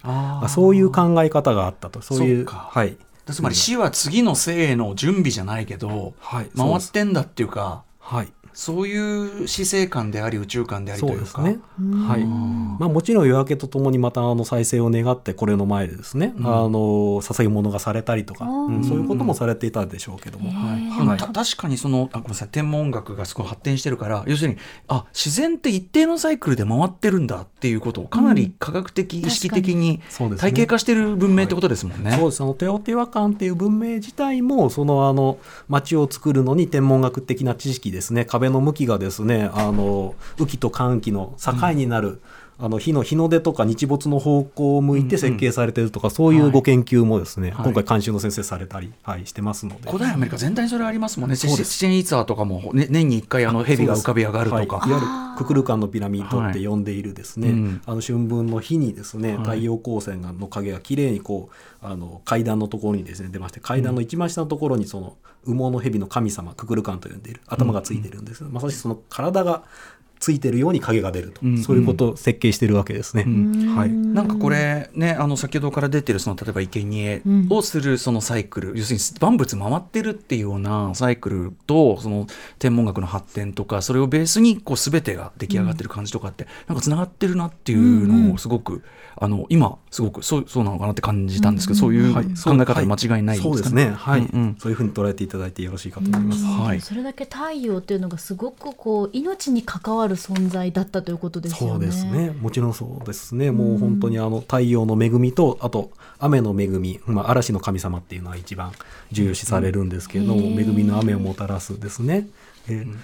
そういう考え方があったと。そういうはい、つまり死は次の生への準備じゃないけど、はい。回ってんだっていうか。はい、そういう死生観であり宇宙観でありというか。はい。まあもちろん夜明けとともにまたあの再生を願ってこれの前でですね、あの捧げ物がされたりとか、うん。そういうこともされていたでしょうけども、はい。でもた確かにそのあごめんなさい。天文学がすごい発展してるから要するにあ自然って一定のサイクルで回ってるんだっていうことをかなり科学的、意識的に体系化してる文明ってことですもんね。そうですあのテオティワカンっていう文明自体もそのあの街を作るのに天文学的な知識ですね壁の向きがですねあの雨季と寒季の境になる、あの日の日の出とか日没の方向を向いて設計されてるとか、そういうご研究もですね、はい。今回監修の先生されたり、はい、してますので。古代アメリカ全体にそれありますもんね。そうです。チチェンイツァーとかも、ね、年に1回あの蛇が浮かび上がるとか。はい。いわゆるククルカンのピラミッドって呼んでいるですね、はい。うん。あの春分の日にですね、太陽光線がの影がきれいにこうあの階段のところにですね出まして階段の一番下のところにその羽毛の蛇の神様ククルカンと呼んでいる頭がついてるんです、まさしくその体がついてるように影が出ると、うん。そういうことを設計してるわけですね。はい。なんかこれねあの先ほどから出てるその例えば生贄をするそのサイクル、要するに万物回ってるっていうようなサイクルとその天文学の発展とかそれをベースにこう全てが出来上がってる感じとかって、なんかつながってるなっていうのをすごく、あの今すごくそうそうなのかなって感じたんですけど、そういう考はいえ方で間違いないんそうですかね。ね、はいそういうふうに捉えていただいてよろしいかと思います。はいそれだけ太陽っていうのがすごくこう命に関わる存在だったということですよね。そうですね。もちろんそうですね。もう本当にあの太陽の恵みと、あと雨の恵み、まあ嵐の神様っていうのは一番重要視されるんですけれども、うん恵みの雨をもたらすですね。えー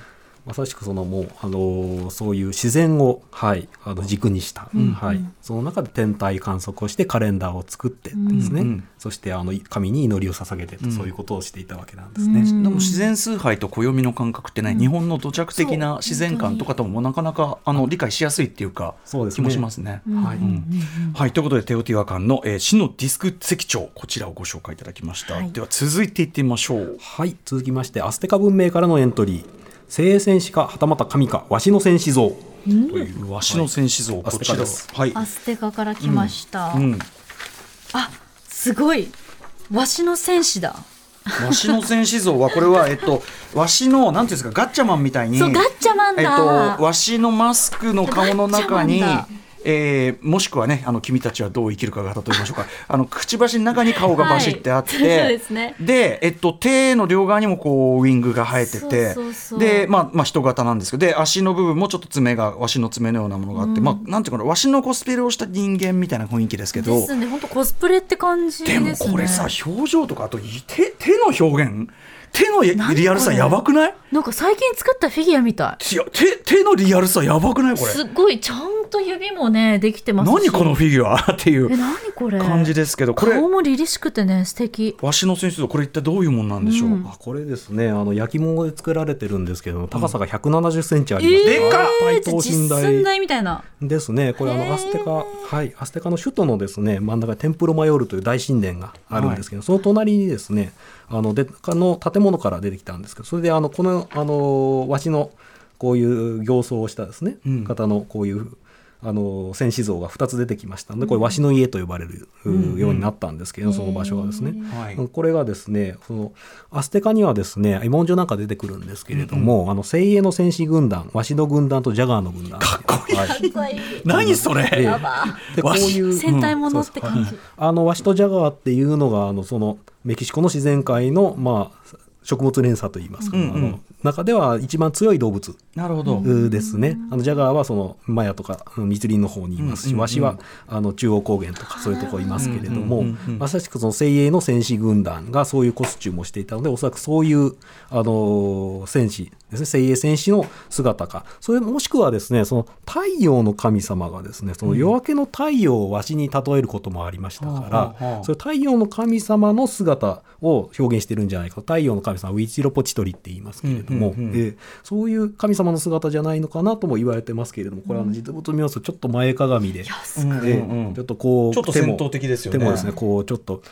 まさしくそのもう、あのーそういう自然を、はい、あの軸にした、はい、その中で天体観測をしてカレンダーを作ってですね、うんうん。そしてあの神に祈りを捧げてと、そういうことをしていたわけなんですね。でも自然崇拝と暦の感覚ってね、日本の土着的な自然観とかともなかなかあの理解しやすいっていうかそうですね。気もしますね。はい。うん。はい、ということでテオティワカンの、えー、死のディスク石彫こちらをご紹介いただきました、はい。では続いていってみましょう。はい、続きまして、アステカ文明からのエントリー。聖戦士か、はたまた神か、わしの戦士像。というわしの戦士像、アこちら。ステカです。はい、アステカから来ました。うん、あ、すごい。わしの戦士だ。わしの戦士像はこれは えっとわしのなんていうんですかガッチャマンみたいにそうガッチャマンだ。えっとわしのマスクの顔の中にガッチャマンだえーもしくはねあの君たちはどう生きるかが例えましょうか。あのくちばしの中に顔がバシってあって、はい。ですね。で、えっと、手の両側にもこうウィングが生えててで、まあ、まあ人型なんですけどで足の部分もちょっと爪がわしの爪のようなものがあって、まあ、なんていうかなわしのコスプレをした人間みたいな雰囲気ですけどですね。本当コスプレって感じですでね。もこれさ表情とかあと手手の表現手の何リアルさやばくない？なんか最近作ったフィギュアみたい。いや手手のリアルさやばくないこれ？すっごいちゃんと指もねできてますし。何このフィギュア？っていう。感じですけどこれ顔も凛々しくてね素敵。わしの選手とこれ一体どういうもんなんでしょう、うんあこれですね、あの焼き物で作られてるんですけども、高さが170センチあります。でかっ大等身実寸大大みたいな。ですね。これあのアステカ、はい、アステカの首都のですね、真ん中にテンプロマヨールという大神殿があるんですけど、その隣にですね、あのであの建物から出てきたんですけど、それであのこのあのわしのこういう形相をしたですね、うん。方のこういうあの戦士像が2つ出てきましたので、これわしの家と呼ばれる、ようになったんですけど、その場所がですね。はい。これがですね、そのアステカにはですね、絵文書なんか出てくるんですけれども、あの精鋭の戦士軍団、ワシの軍団とジャガーの軍団。かっこいい。はい 何それ。でこういう戦隊ものって感じ。あのワシとジャガーっていうのがあのそのメキシコの自然界のまあ食物連鎖といいますか、うんうん。あの中では一番強い動物なるほど、ですね。あのジャガーはそのマヤとか密林の方にいますし、ワシはあの中央高原とかそういうところいますけれども、まさしくその精鋭の戦士軍団がそういうコスチュームをしていたので、おそらくそういうあの戦士ですね、精鋭戦士の姿か、それもしくはですね、その太陽の神様がですね、その夜明けの太陽をわしに例えることもありましたから、はあはあはあ。それ太陽の神様の姿を表現してるんじゃないか太陽の神様ウィチロポチトリって言いますけれども、うんうんうんえーそういう神様の姿じゃないのかなとも言われてますけれどもこれは実物見ますとちょっと前かがみで、うんうんうん。えーちょっとこうちょっと戦闘的ですよね。手もですねこうちょっと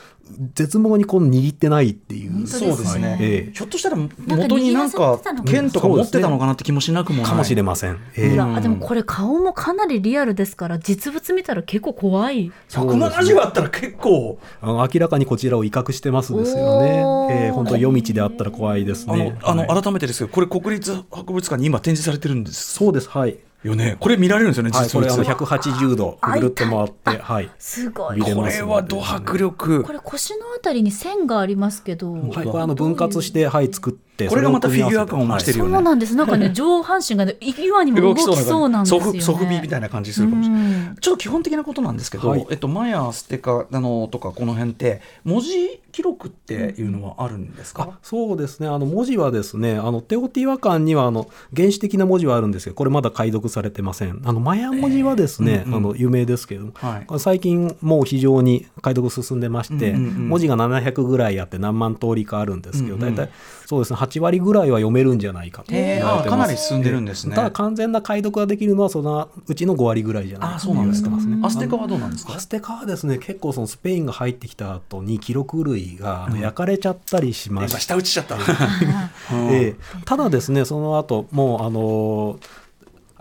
絶望にこう握ってないっていう。そうですね、ええ。ひょっとしたらか元になんか握らされてたのかな剣とか持ってたのかなって気もしなくもない。かもしれません。えー。でもこれ顔もかなりリアルですから実物見たら結構怖い。170あったら結構。明らかにこちらを威嚇してますですよねえー本当夜道であったら怖いですあの、ね。あのはい。改めてですけどこれ国立博物館に今展示されてるんですそうです。はい。よね。これ見られるんですよねはい、これあの180度ぐるっと回って、はい。すごい。見。れこますれはド迫力。これ腰のあたりに線がありますけど。はい、これあの分割して、はい、作って、これがまたフィギュア感を増してるよね。そうなんです。なんかね、上半身がね、今にも動きそうなんですよ、ね。ソフソフビみたいな感じするかもしれない、うん。ちょっと基本的なことなんですけど、はい。えっと、マヤステカあのとかこの辺って文字記録っていうのはあるんですか、あそうですね。あの文字はですねあのテオティワカンにはあの原始的な文字はあるんですけどこれまだ解読されてません。あのマヤ文字はですね、うんうん。あの有名ですけれども、はい。最近もう非常に解読進んでまして、うんうんうん。文字が700ぐらいあって何万通りかあるんですけど、うんうん。大体そうですね8割ぐらいは読めるんじゃないかとへーかなり進んでるんですね。ただ完全な解読ができるのはそのうちの5割ぐらいじゃないかと言われてますね。アステカはどうなんですか？アステカはですね結構そのスペインが入ってきた後に記録類が焼かれちゃったりしま今して、下打ちしちゃった、ええただですねその後もうあの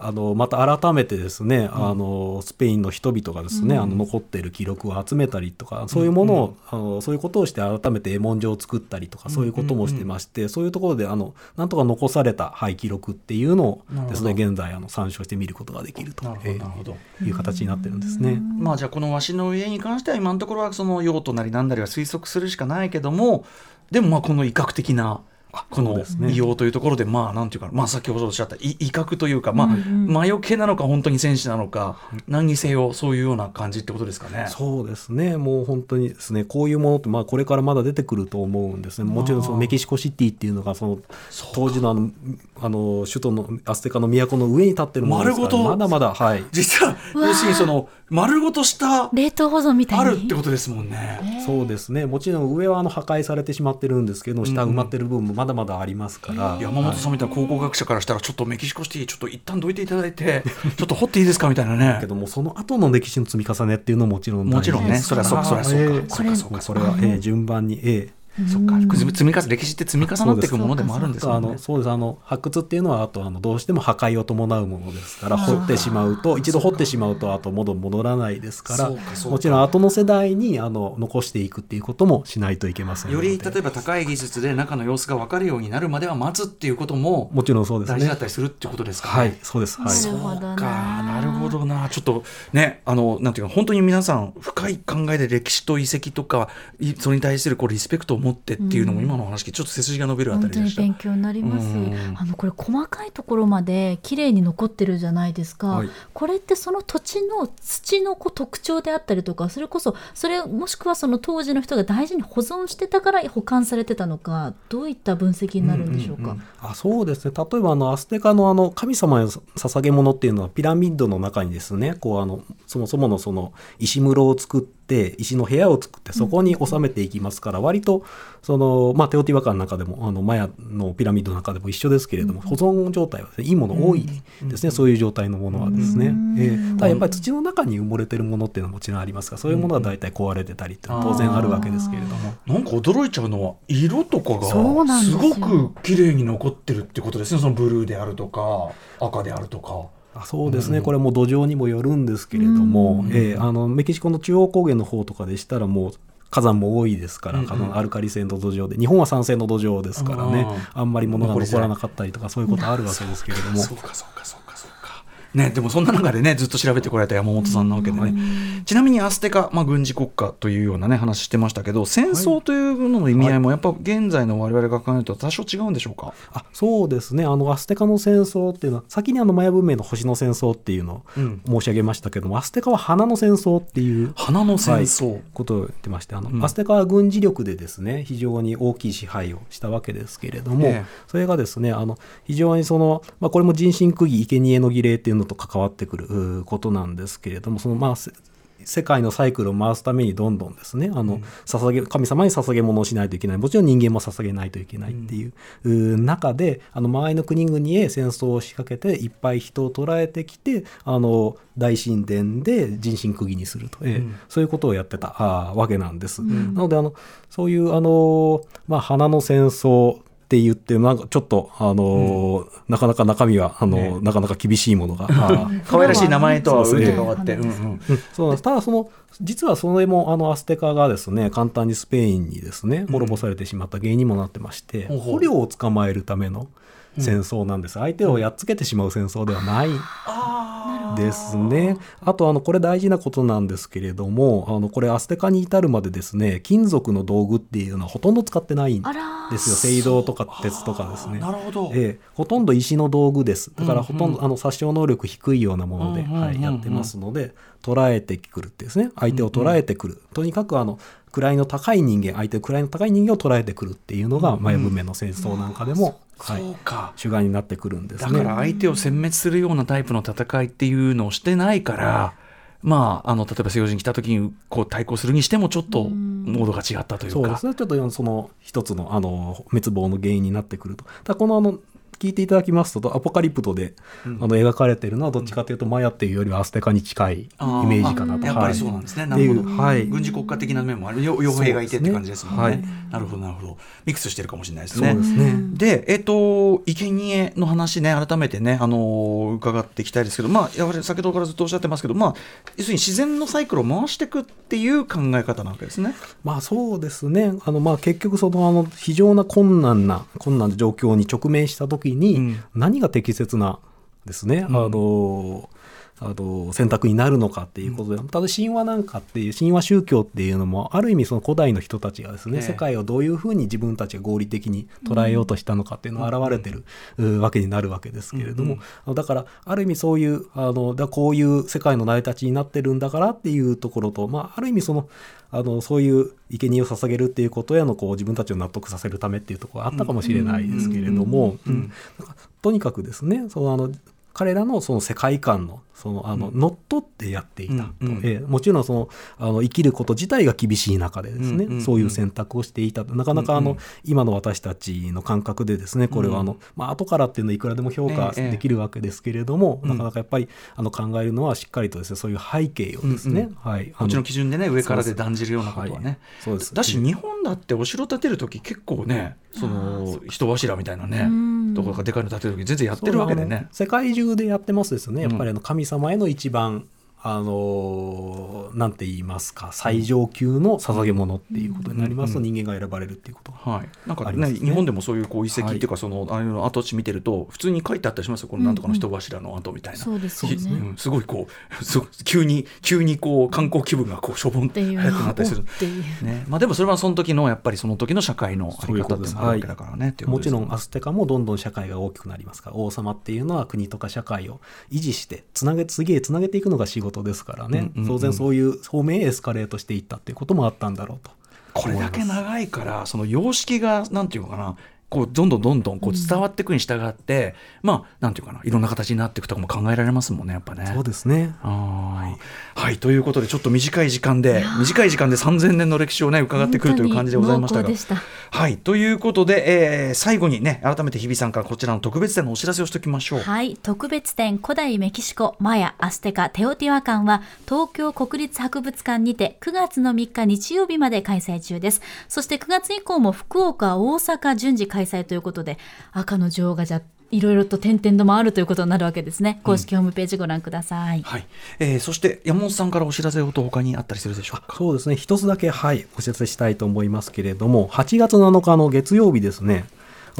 あのまた改めてですね、あのスペインの人々がですね、あの残っている記録を集めたりとかそういうものを、あのそういうことをして改めて絵文書を作ったりとかそういうこともしてまして、そういうところであのなんとか残された、はい、記録っていうのをですね現在あの参照して見ることができるという形になってるんですね。まあじゃあこのわしの家に関しては今のところはその用途なりなんなりは推測するしかないけどもでもまあこの威嚇的なこのそうですね異様というところで、まあ、なんていうか、まあ、先ほどおっしゃったい威嚇というか、まあ、魔除けなのか、本当に戦士なのか、何にせよ、そういうような感じってことですかね。そうですね、もう本当にですね、こういうものって、まあ、これからまだ出てくると思うんですね、もちろんそのメキシコシティっていうのが、その当時のあのあの首都のアステカの都の上に立ってるものですから、丸ごとまだまだ、はい、実は、要するにその、丸ごとした、冷凍保存みたいに。あるってことですもんね。そうですね、もちろん上はあの破壊されてしまってるんですけど、下埋まってる部分もまだまだありますから、山本さんみたいな考古学者からしたら、ちょっとメキシコシティ、ちょっと一旦どいていただいて、ちょっと掘っていいですかみたいなね。け。ども、その後の歴史の積み重ねっていうのももちろんもちろんね、それはそうか、それはそうか。ええそれは、ええ順番に、ええそっか、積み重ね、歴史って積み重なっていくものでもあるんですよね。あの。そうです。あの発掘っていうのはあとあのどうしても破壊を伴うものですから掘ってしまうと一度掘ってしまうとあと戻戻らないですからもちろん後の世代にあの残していくっていうこともしないといけませんより例えば高い技術で中の様子が分かるようになるまでは待つっていうことももちろんそうですね。大事だったりするっていうことですかね。はいそうです。はい。なるほどなかなるほどな。ちょっとねあのなんていうか本当に皆さん深い考えで歴史と遺跡とかいそれに対するこうリスペクトを持ってっていうのも今のお話ちょっと背筋が伸びるあたりでした。勉強になりますうん。あのこれ細かいところまで綺麗に残ってるじゃないですか。はいこれってその土地の土のこう特徴であったりとか、それこそそれもしくはその当時の人が大事に保存してたから保管されてたのか、どういった分析になるんでしょうか？あそうですね例えばあのアステカのあの神様への捧げ物っていうのはピラミッドの中にですねこうあのそもそものその石室を作って石の部屋を作ってそこに収めていきますから、割とその、まあ、テオティワカンの中でもあのマヤのピラミッドの中でも一緒ですけれども、保存状態はですね、いいもの多いですね、そういう状態のものはですね、ええ。ただやっぱり土の中に埋もれてるものっていうのはもちろんありますがそういうものは大体壊れてたりって当然あるわけですけれども。なんか驚いちゃうのは色とかがすごく綺麗に残ってるってことですねそのブルーであるとか赤であるとか。あそうですね、これも土壌にもよるんですけれども、ええあのメキシコの中央高原の方とかでしたらもう火山も多いですから、うんうん。あのアルカリ性の土壌で日本は酸性の土壌ですからね。ああんまり物が残らなかったりとかそういうことあるわけですけれども。そうかそうかそうか。ね、でもそんな中でねずっと調べてこられた山本さんなわけでね、ちなみにアステカ、まあ、軍事国家というようなね話してましたけど戦争というのの意味合いもやっぱ現在の我々が考えると多少違うんでしょうか、あそうですね。あのアステカの戦争っていうのは先にあのマヤ文明の星の戦争っていうのうん。を申し上げましたけども、アステカは花の戦争っていう花の戦争、ことを言ってましてあの、うん。アステカは軍事力でですね非常に大きい支配をしたわけですけれども、ええ。それがですねあの非常にその、まあ、これも人心釘生贄の儀礼っていうのと関わってくることなんですけれどもそのまあせ世界のサイクルを回すためにどんどんですねあの、捧げ神様に捧げ物をしないといけない。もちろん人間も捧げないといけないっていう,、うー中であの周りの国々へ戦争を仕掛けていっぱい人を捕らえてきてあの大神殿で人心釘にすると、ええ。うん。そういうことをやってたあーわけなんです。なのであのそういうあの、まあ、花の戦争って言ってなんかちょっとあの、なかなか中身はあの、ね。なかなか厳しいものが。可愛らしい名前とは打ってそう。ですね変わって、うんうん。うんそうなんです。ただその実はそれもあのアステカがですね簡単にスペインにですね滅ぼされてしまった原因にもなってまして、ほうほう。捕虜を捕まえるための戦争なんです、相手をやっつけてしまう戦争ではないですね。あとあのこれ大事なことなんですけれどもあのこれアステカに至るまでですね金属の道具っていうのはほとんど使ってないんですよ。青銅とか鉄とかですね。なるほど、ええ、ほとんど石の道具です。だからほとんど、うんあの殺傷能力低いようなもので、うんうんうんうん。はい、やってますので、捉えてくるってですね、相手を捉えてくる。とにかくあの位の高い人間、相手位の高い人間を捉えてくるっていうのが、マヤ文明の戦争なんかでも、はそい、うか主眼になってくるんですね。だから相手を殲滅するようなタイプの戦いっていうのをしてないから、まあ、あの例えば西洋人来た時にこう対抗するにしてもちょっとモードが違ったというか。そうですね。ちょっとその一つのあの滅亡の原因になってくると。ただこのあの聞いていただきますと、アポカリプトで、あの描かれているのはどっちかというと、マヤっていうよりはアステカに近いイメージかなと。やっぱはいりそうなんですね。なるほど。はい軍事国家的な面もある。よ傭兵がいてって感じですもんね。そうですなるほど、なるほど。ミックスしてるかもしれないですそうね。ですね。で、えっ、と、生贄の話ね、改めてね、あのー伺っていきたいですけど、まあ、やはり先ほどからずっとおっしゃってますけど、まあ、要するに自然のサイクルを回していくっていう考え方なわけですね。まあそうですね。あのまあ結局そのあの非常な困難な困難な状況に直面した時に、うん何が適切なですね。うんあのあの選択になるのかっていうことで、ただ神話なんかっていう神話宗教っていうのもある意味その古代の人たちがですね、ええ。世界をどういうふうに自分たちが合理的に捉えようとしたのかっていうのが現れてる、うわけになるわけですけれども、だからある意味そういうあのだこういう世界の成り立ちになってるんだからっていうところと、まあ、ある意味そのあのそういう生贄を捧げるっていうことへのこう自分たちを納得させるためっていうところがあったかもしれないですけれども、とにかくですねそのあの彼らのその世界観のそのあの乗っ取ってやっていた。と、うんうん。えーもちろんそのあの生きること自体が厳しい中でですね、うんうんうん。そういう選択をしていた。なかなかあの、うん。うん今の私たちの感覚でですねこれはあの、まあ後からっていうのはいくらでも評価ええできるわけですけれども、うん。なかなかやっぱりあの考えるのはしっかりとですねそういう背景をですね、はいこっちの基準でね上からで断じるようなことはね、そうです。だし日本だってお城建てる時結構ねその人柱みたいなね。うんところがでかいの建てる時全然やってるわけでね。世界中でやってますですね。やっぱりあうの神様への一番、あのーなんて言いますか最上級の捧げ物っていうことになります。と、うん人間が選ばれるっていうことがはい、なんか日本でもそういうこう遺跡っていうかその、あの跡地見てると普通に書いてあったりしますよこのなんとかの人柱の跡みたいな、そうですよね。ひうんすごいこう急に急にこう観光気分がこうしょぼんってっていう。速くなったりするっ。ていうね。まあ、でもそれはその時のやっぱりその時の社会のあり方っていうのがあるわけだからね。ってい。もちろんアステカもどんどん社会が大きくなりますから王様っていうのは国とか社会を維持してつなげ次へつなげていくのが仕事ですからね、うんうんうん。当然そういう方面へエスカレートしていったっていうこともあったんだろうと。これだけ長いからその様式がなんていうのかなこうどんどんどんどんこう伝わっていくに従って、まあなんていうかないろんな形になっていくとかも考えられますもんねやっぱね。そうですね。あーはい、ということでちょっと短い時間で短い時間で3000年の歴史をね伺ってくるという感じでございましたが。した。はいということで、えー最後にね改めて日比さんからこちらの特別展のお知らせをしておきましょう。はい特別展古代メキシコマヤアステカテオティワカンは東京国立博物館にて9月の3日日曜日まで開催中です。そして9月以降も福岡大阪順次開催ということで赤の女王がじゃあいろいろと点々ともあるということになるわけですね。公式ホームページご覧ください、はい。えーそして山本さんからお知らせと他にあったりするでしょうか？そうですね。一つだけはいお知らせしたいと思いますけれども8月7日の月曜日ですね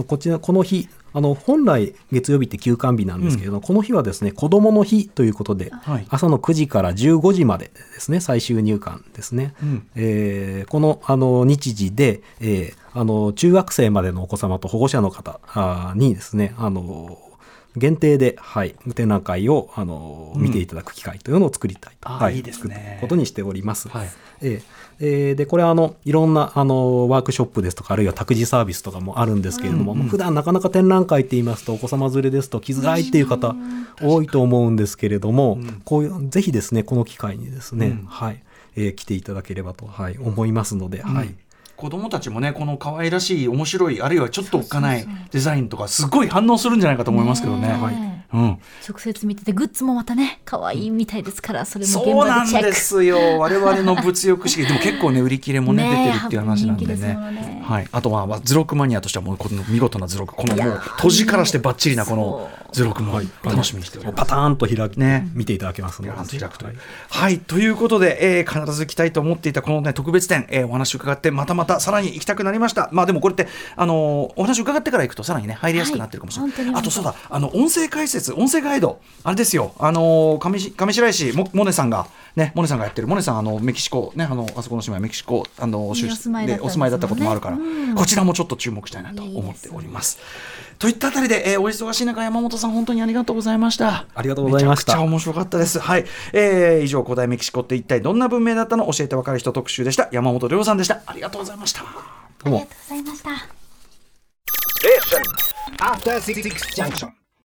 こちらこの日あの本来月曜日って休館日なんですけれども、この日はですね子どもの日ということで、はい。朝の9時から15時までですね最終入館ですね、うん。えーこのあの日時で、えーあの中学生までのお子様と保護者の方にですねあの限定で、はい、展覧会をあの、見ていただく機会というのを作りたいと、はいいいですね。ことにしております。はい。えーえーでこれはあのいろんなあのワークショップですとかあるいは託児サービスとかもあるんですけれども、普段なかなか展覧会って言いますとお子様連れですと来づらいっていう方多いと思うんですけれども、こういうぜひですねこの機会にですね、うん。はいえー来ていただければと、はい、思いますので、はい。子供たちもねこの可愛らしい面白いあるいはちょっとおっかないデザインとかすごい反応するんじゃないかと思いますけどね。はいうん、直接見ててグッズもまたね可愛いみたいですからそれも現そうなん場でチェック。ですよ。我々の物欲主義でも結構ね売り切れもね出てるっていう話なんでね。ね。はい、あとはまあ図録マニアとしてはもうこの見事な図録このもう閉じからしてばっちりなこの図録も楽しみにしております。パターンと開き、ね。見ていただけますので、開くという。はい。はい、ということで、えー必ず来たいと思っていたこの、ね、特別展、えーお話を伺ってまたまたさらに行きたくなりました。まあでもこれって、あのーお話を伺ってから行くとさらにね入りやすくなってるかもしれない、はい。あとそうだあの音声解説音声ガイドあれですよあのー上白石もモネさんがねモネさんがやってるモネさんあのメキシコねあのあそこの島メキシコあの出にお住まいだったんでお住まいだったこともあるから、うんこちらもちょっと注目したいなと思っております。といったあたりで、えーお忙しい中山本さん本当にありがとうございました。ありがとうございましためちゃくちゃ面白かったです。はい。えー以上、古代メキシコって一体どんな文明だったの教えてわかる人特集でした。山本亮さんでした。ありがとうございました。どうありもがとうございました After Six Junction.